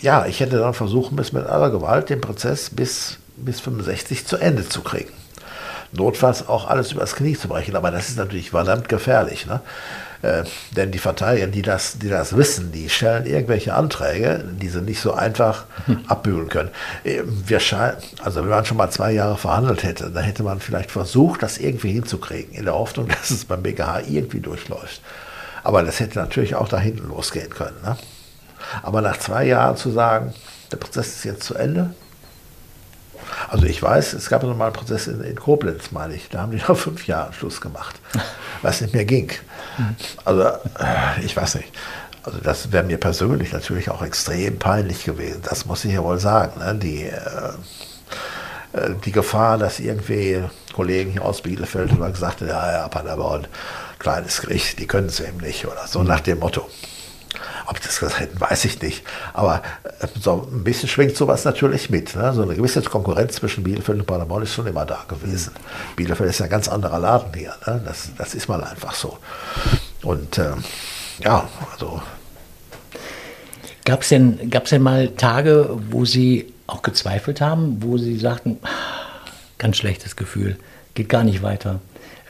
ja, ich hätte dann versuchen müssen, mit aller Gewalt den Prozess bis, bis 65 zu Ende zu kriegen notfalls auch alles übers Knie zu brechen. Aber das ist natürlich verdammt gefährlich. Ne? Äh, denn die Verteidiger, die das, die das wissen, die stellen irgendwelche Anträge, die sie nicht so einfach abbügeln können. Äh, wir also wenn man schon mal zwei Jahre verhandelt hätte, dann hätte man vielleicht versucht, das irgendwie hinzukriegen, in der Hoffnung, *laughs* dass es beim BGH irgendwie durchläuft. Aber das hätte natürlich auch da hinten losgehen können. Ne? Aber nach zwei Jahren zu sagen, der Prozess ist jetzt zu Ende, also ich weiß, es gab noch mal einen Prozess in, in Koblenz, meine ich. Da haben die *laughs* nach fünf Jahren Schluss gemacht, was nicht mehr ging. Also äh, ich weiß nicht. Also das wäre mir persönlich natürlich auch extrem peinlich gewesen. Das muss ich ja wohl sagen. Ne? Die, äh, äh die Gefahr, dass irgendwie Kollegen hier aus Bielefeld immer gesagt haben, ja, ja, Paderborn, kleines Gericht, die können es eben nicht oder so nach dem Motto. Ob das hätten, weiß ich nicht. Aber äh, so ein bisschen schwingt sowas natürlich mit. Ne? So eine gewisse Konkurrenz zwischen Bielefeld und Paderborn ist schon immer da gewesen. Bielefeld ist ja ein ganz anderer Laden hier. Ne? Das, das ist mal einfach so. Und äh, ja, also.
Gab es denn, gab's denn mal Tage, wo Sie auch gezweifelt haben, wo Sie sagten, ganz schlechtes Gefühl, geht gar nicht weiter?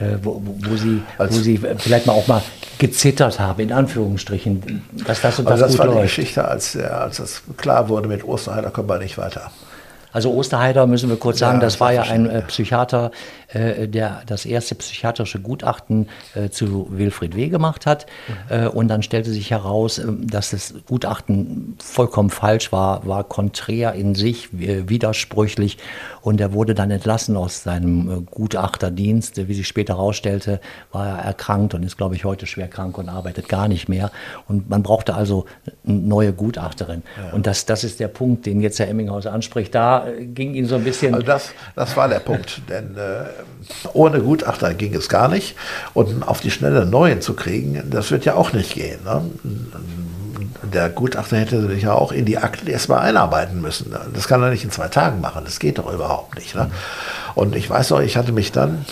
Äh, wo, wo, sie, wo sie vielleicht mal auch mal gezittert haben, in Anführungsstrichen,
dass das und das, also das war läuft. die Geschichte, als, als es klar wurde, mit Osterheiler kommen wir nicht weiter.
Also Osterheider müssen wir kurz sagen, ja, das war ja ein äh, Psychiater, äh, der das erste psychiatrische Gutachten äh, zu Wilfried W. gemacht hat. Mhm. und dann stellte sich heraus, dass das Gutachten vollkommen falsch war, war konträr in sich, widersprüchlich. Und er wurde dann entlassen aus seinem Gutachterdienst. Wie sich später herausstellte, war er erkrankt und ist, glaube ich, heute schwer krank und arbeitet gar nicht mehr. Und man brauchte also eine neue Gutachterin. Ja. Und das, das ist der Punkt, den jetzt Herr Emminghaus anspricht. Da ging ihn so ein bisschen.
Also das, das war der Punkt. Denn äh, ohne Gutachter ging es gar nicht. Und auf die Schnelle neuen zu kriegen, das wird ja auch nicht gehen. Ne? Der Gutachter hätte sich ja auch in die Akten erstmal einarbeiten müssen. Das kann er nicht in zwei Tagen machen. Das geht doch überhaupt nicht. Ne? Und ich weiß noch, ich hatte mich dann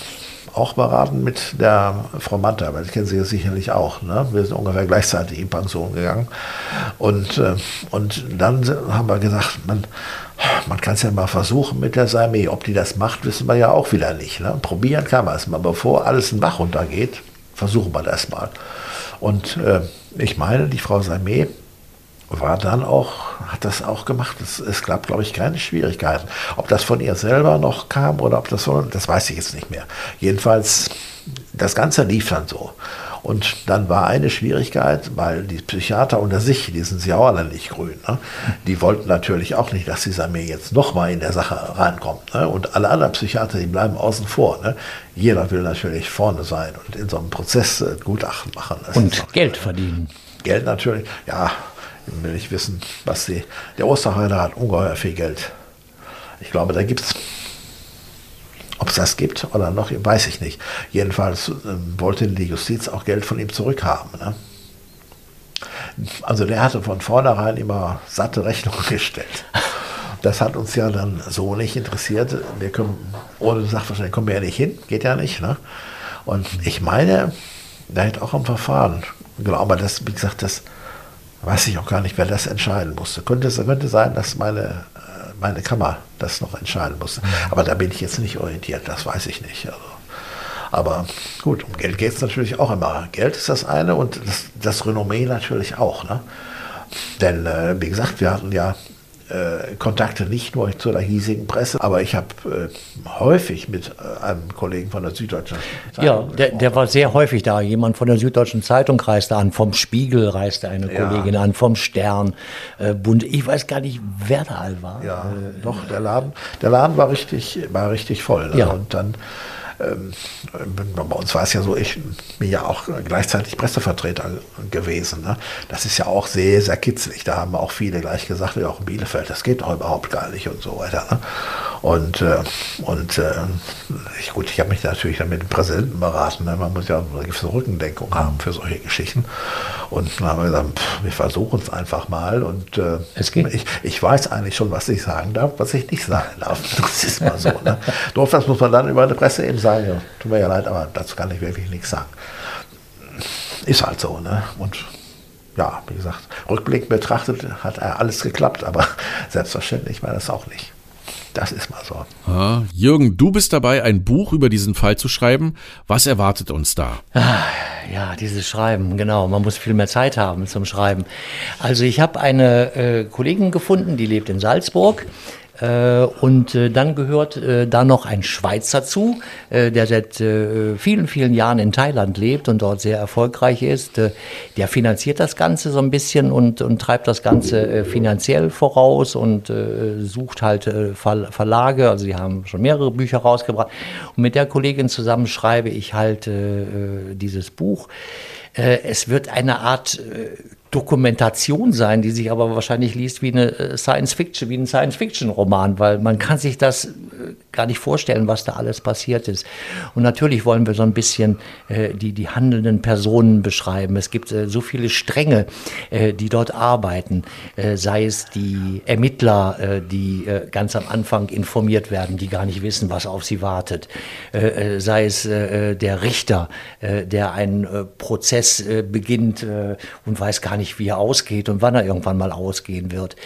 auch beraten mit der Frau Manta, weil ich kenne sie ja sicherlich auch. Ne? Wir sind ungefähr gleichzeitig in Pension gegangen. Und, äh, und dann haben wir gesagt, man, man kann es ja mal versuchen mit der Saime. Ob die das macht, wissen wir ja auch wieder nicht. Ne? Probieren kann man es mal. Bevor alles in Bach runtergeht, versuchen wir das mal. Und äh, ich meine, die Frau Saime war dann auch, hat das auch gemacht. Es, es gab, glaube ich, keine Schwierigkeiten. Ob das von ihr selber noch kam oder ob das von, das weiß ich jetzt nicht mehr. Jedenfalls, das Ganze lief dann so. Und dann war eine Schwierigkeit, weil die Psychiater unter sich, die sind sie auch alle nicht grün, ne? die wollten natürlich auch nicht, dass dieser mir jetzt nochmal in der Sache reinkommt. Ne? Und alle anderen Psychiater, die bleiben außen vor. Ne? Jeder will natürlich vorne sein und in so einem Prozess äh, Gutachten machen.
Das und Geld verdienen.
Geld natürlich, ja, will ich wissen, was sie. Der Osterheiler hat ungeheuer viel Geld. Ich glaube, da gibt es ob es das gibt oder noch, weiß ich nicht. Jedenfalls äh, wollte die Justiz auch Geld von ihm zurückhaben. Ne? Also der hatte von vornherein immer satte Rechnungen *laughs* gestellt. Das hat uns ja dann so nicht interessiert. Wir können, ohne Sachverständigen kommen wir ja nicht hin, geht ja nicht. Ne? Und ich meine, da hätte auch ein Verfahren, genau, aber das, wie gesagt, das weiß ich auch gar nicht, wer das entscheiden musste. Könnte, könnte sein, dass meine meine Kammer das noch entscheiden musste. Aber da bin ich jetzt nicht orientiert, das weiß ich nicht. Also, Aber gut, um Geld geht es natürlich auch immer. Geld ist das eine und das, das Renommee natürlich auch. Ne? Denn, äh, wie gesagt, wir hatten ja äh, Kontakte nicht nur zu der hiesigen Presse, aber ich habe äh, häufig mit äh, einem Kollegen von der Süddeutschen
Zeitung. Ja, der, der, war sehr häufig da. Jemand von der Süddeutschen Zeitung reiste an, vom Spiegel reiste eine Kollegin ja. an, vom Stern, äh, Bund. Ich weiß gar nicht, wer da all war.
Ja, äh, doch, der Laden, der Laden war richtig, war richtig voll. Ne?
Ja.
Und dann ähm, bei uns war es ja so, ich bin ja auch gleichzeitig Pressevertreter gewesen. Ne? Das ist ja auch sehr, sehr kitzlig. Da haben auch viele gleich gesagt, wie auch in Bielefeld, das geht doch überhaupt gar nicht und so weiter. Ne? Und, äh, und äh, ich, gut, ich habe mich natürlich dann mit dem Präsidenten beraten. Ne? Man muss ja eine gewisse Rückendenkung haben für solche Geschichten. Und dann haben wir gesagt, pff, wir versuchen es einfach mal. Und äh,
es geht.
Ich, ich weiß eigentlich schon, was ich sagen darf, was ich nicht sagen darf. *laughs* Das ist mal so. Ne? Doch, das muss man dann über eine Presse eben sagen. Ja, tut mir ja leid, aber dazu kann ich wirklich nichts sagen. Ist halt so. Ne? Und ja, wie gesagt, rückblickend betrachtet hat alles geklappt, aber *laughs* selbstverständlich war das auch nicht. Das ist mal so.
Ah, Jürgen, du bist dabei, ein Buch über diesen Fall zu schreiben. Was erwartet uns da?
Ah, ja, dieses Schreiben, genau. Man muss viel mehr Zeit haben zum Schreiben. Also ich habe eine äh, Kollegin gefunden, die lebt in Salzburg. Äh, und äh, dann gehört äh, da noch ein Schweizer zu, der seit vielen, vielen Jahren in Thailand lebt und dort sehr erfolgreich ist. Der finanziert das Ganze so ein bisschen und, und treibt das Ganze finanziell voraus und sucht halt Verlage. Also sie haben schon mehrere Bücher rausgebracht. Und mit der Kollegin zusammen schreibe ich halt dieses Buch. Es wird eine Art Dokumentation sein, die sich aber wahrscheinlich liest wie eine äh, Science Fiction, wie ein Science Fiction Roman, weil man kann sich das äh, gar nicht vorstellen, was da alles passiert ist. Und natürlich wollen wir so ein bisschen äh, die, die handelnden Personen beschreiben. Es gibt äh, so viele Stränge, äh, die dort arbeiten, äh, sei es die Ermittler, äh, die äh, ganz am Anfang informiert werden, die gar nicht wissen, was auf sie wartet, sei es der Richter, der einen Prozess beginnt und weiß gar nicht, wie er ausgeht und wann er irgendwann mal ausgehen wird,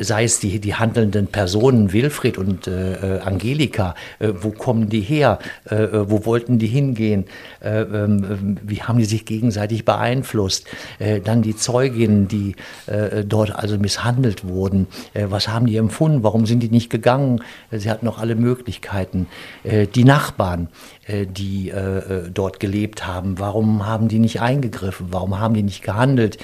sei es die, die handelnden Personen, Wilfried und äh, Angelika, Angelika, äh, wo kommen die her, äh, äh wo wollten die hingehen, äh, ähm, wie haben die sich gegenseitig beeinflusst, äh, dann die Zeuginnen, die äh, dort also misshandelt wurden, was haben die empfunden, warum sind die nicht gegangen, sie hatten noch alle Möglichkeiten, die Nachbarn, die dort gelebt haben, warum haben die nicht eingegriffen, warum haben die nicht gehandelt,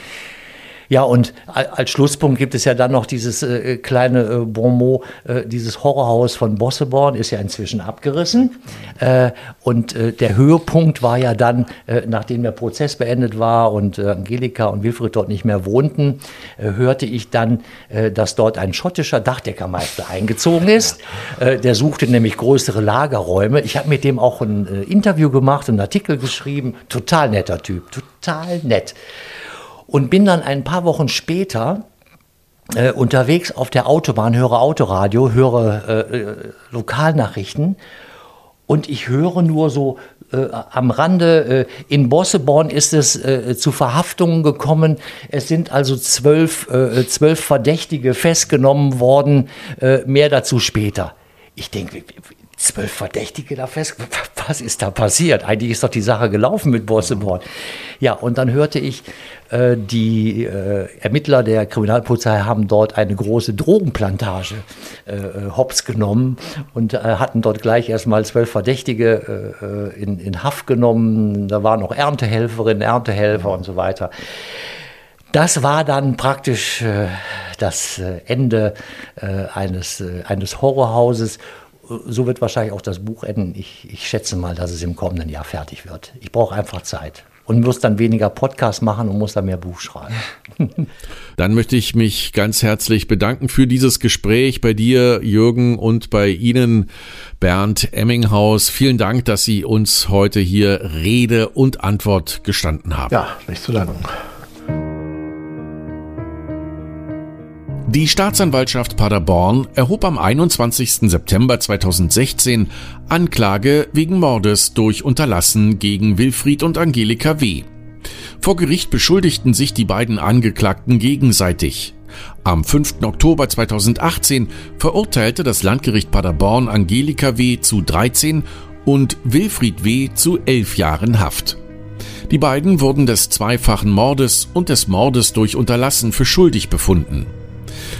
ja, und als Schlusspunkt gibt es ja dann noch dieses äh, kleine äh, Bonmot, äh, dieses Horrorhaus von Bosseborn ist ja inzwischen abgerissen. Äh, und äh, der Höhepunkt war ja dann, äh, nachdem der Prozess beendet war und Angelika und Wilfried dort nicht mehr wohnten, hörte ich dann, dass dort ein schottischer Dachdeckermeister eingezogen ist. der suchte nämlich größere Lagerräume. Ich habe mit dem auch ein Interview gemacht, einen Artikel geschrieben. Total netter Typ, total nett und bin dann ein paar Wochen später äh, unterwegs auf der Autobahn, höre Autoradio, höre äh, äh, Lokalnachrichten und ich höre nur so äh, am Rande, äh, in Bosseborn ist es äh, zu Verhaftungen gekommen. Es sind also zwölf, äh, zwölf Verdächtige festgenommen worden, äh, mehr dazu später. Ich denke, zwölf Verdächtige da fest. *laughs* Was ist da passiert? Eigentlich ist doch die Sache gelaufen mit Borseborn. Ja, und dann hörte ich, äh, die äh, Ermittler der Kriminalpolizei haben dort eine große Drogenplantage äh, äh hops genommen und äh, hatten dort gleich erstmal zwölf Verdächtige äh, in, in Haft genommen. Da waren noch Erntehelferinnen, Erntehelfer und so weiter. Das war dann praktisch das Ende eines, eines Horrorhauses so wird wahrscheinlich auch das Buch enden. Ich, ich schätze mal, dass es im kommenden Jahr fertig wird. Ich brauche einfach Zeit und muss dann weniger Podcast machen und muss dann mehr Buch schreiben. *laughs*
Dann möchte ich mich ganz herzlich bedanken für dieses Gespräch bei dir, Jürgen, und bei Ihnen, Bernd Emminghaus. Vielen Dank, dass Sie uns heute hier Rede und Antwort gestanden haben.
Ja, nicht zu danken.
Die Staatsanwaltschaft Paderborn erhob am 21. September 2016 Anklage wegen Mordes durch Unterlassen gegen Wilfried und Angelika W. Vor Gericht beschuldigten sich die beiden Angeklagten gegenseitig. Am 5. Oktober 2018 verurteilte das Landgericht Paderborn Angelika W. zu 13 und Wilfried W. zu elf Jahren Haft. Die beiden wurden des zweifachen Mordes und des Mordes durch Unterlassen für schuldig befunden.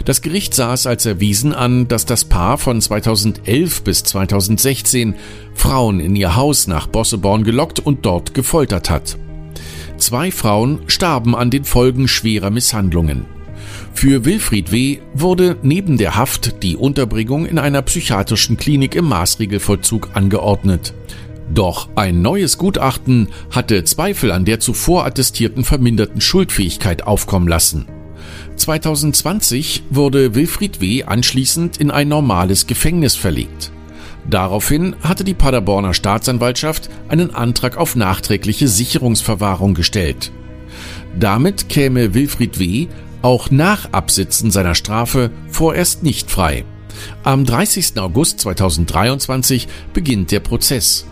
Das Gericht sah es als erwiesen an, dass das Paar von 2011 bis 2016 Frauen in ihr Haus nach Bosseborn gelockt und dort gefoltert hat. Zwei Frauen starben an den Folgen schwerer Misshandlungen. Für Wilfried W. wurde neben der Haft die Unterbringung in einer psychiatrischen Klinik im Maßregelvollzug angeordnet. Doch ein neues Gutachten hatte Zweifel an der zuvor attestierten verminderten Schuldfähigkeit aufkommen lassen. 2020 wurde Wilfried W. anschließend in ein normales Gefängnis verlegt. Daraufhin hatte die Paderborner Staatsanwaltschaft einen Antrag auf nachträgliche Sicherungsverwahrung gestellt. Damit käme Wilfried W. auch nach Absitzen seiner Strafe vorerst nicht frei. Am 30. August 2023 beginnt der Prozess.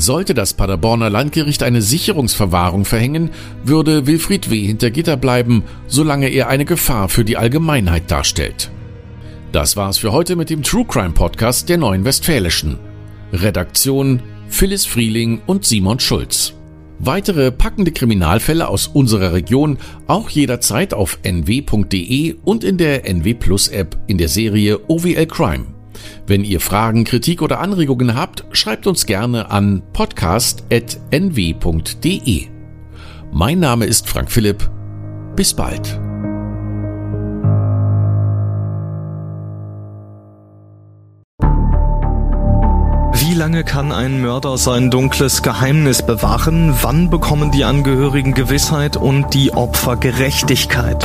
Sollte das Paderborner Landgericht eine Sicherungsverwahrung verhängen, würde Wilfried W. hinter Gitter bleiben, solange er eine Gefahr für die Allgemeinheit darstellt. Das war's für heute mit dem True Crime Podcast der Neuen Westfälischen. Redaktion Phyllis Frieling und Simon Schulz. Weitere packende Kriminalfälle aus unserer Region auch jederzeit auf nw.de und in der NW Plus App in der Serie OWL Crime. Wenn ihr Fragen, Kritik oder Anregungen habt, schreibt uns gerne an podcast.nw.de. Mein Name ist Frank Philipp. Bis bald.
Wie lange kann ein Mörder sein dunkles Geheimnis bewahren? Wann bekommen die Angehörigen Gewissheit und die Opfer Gerechtigkeit?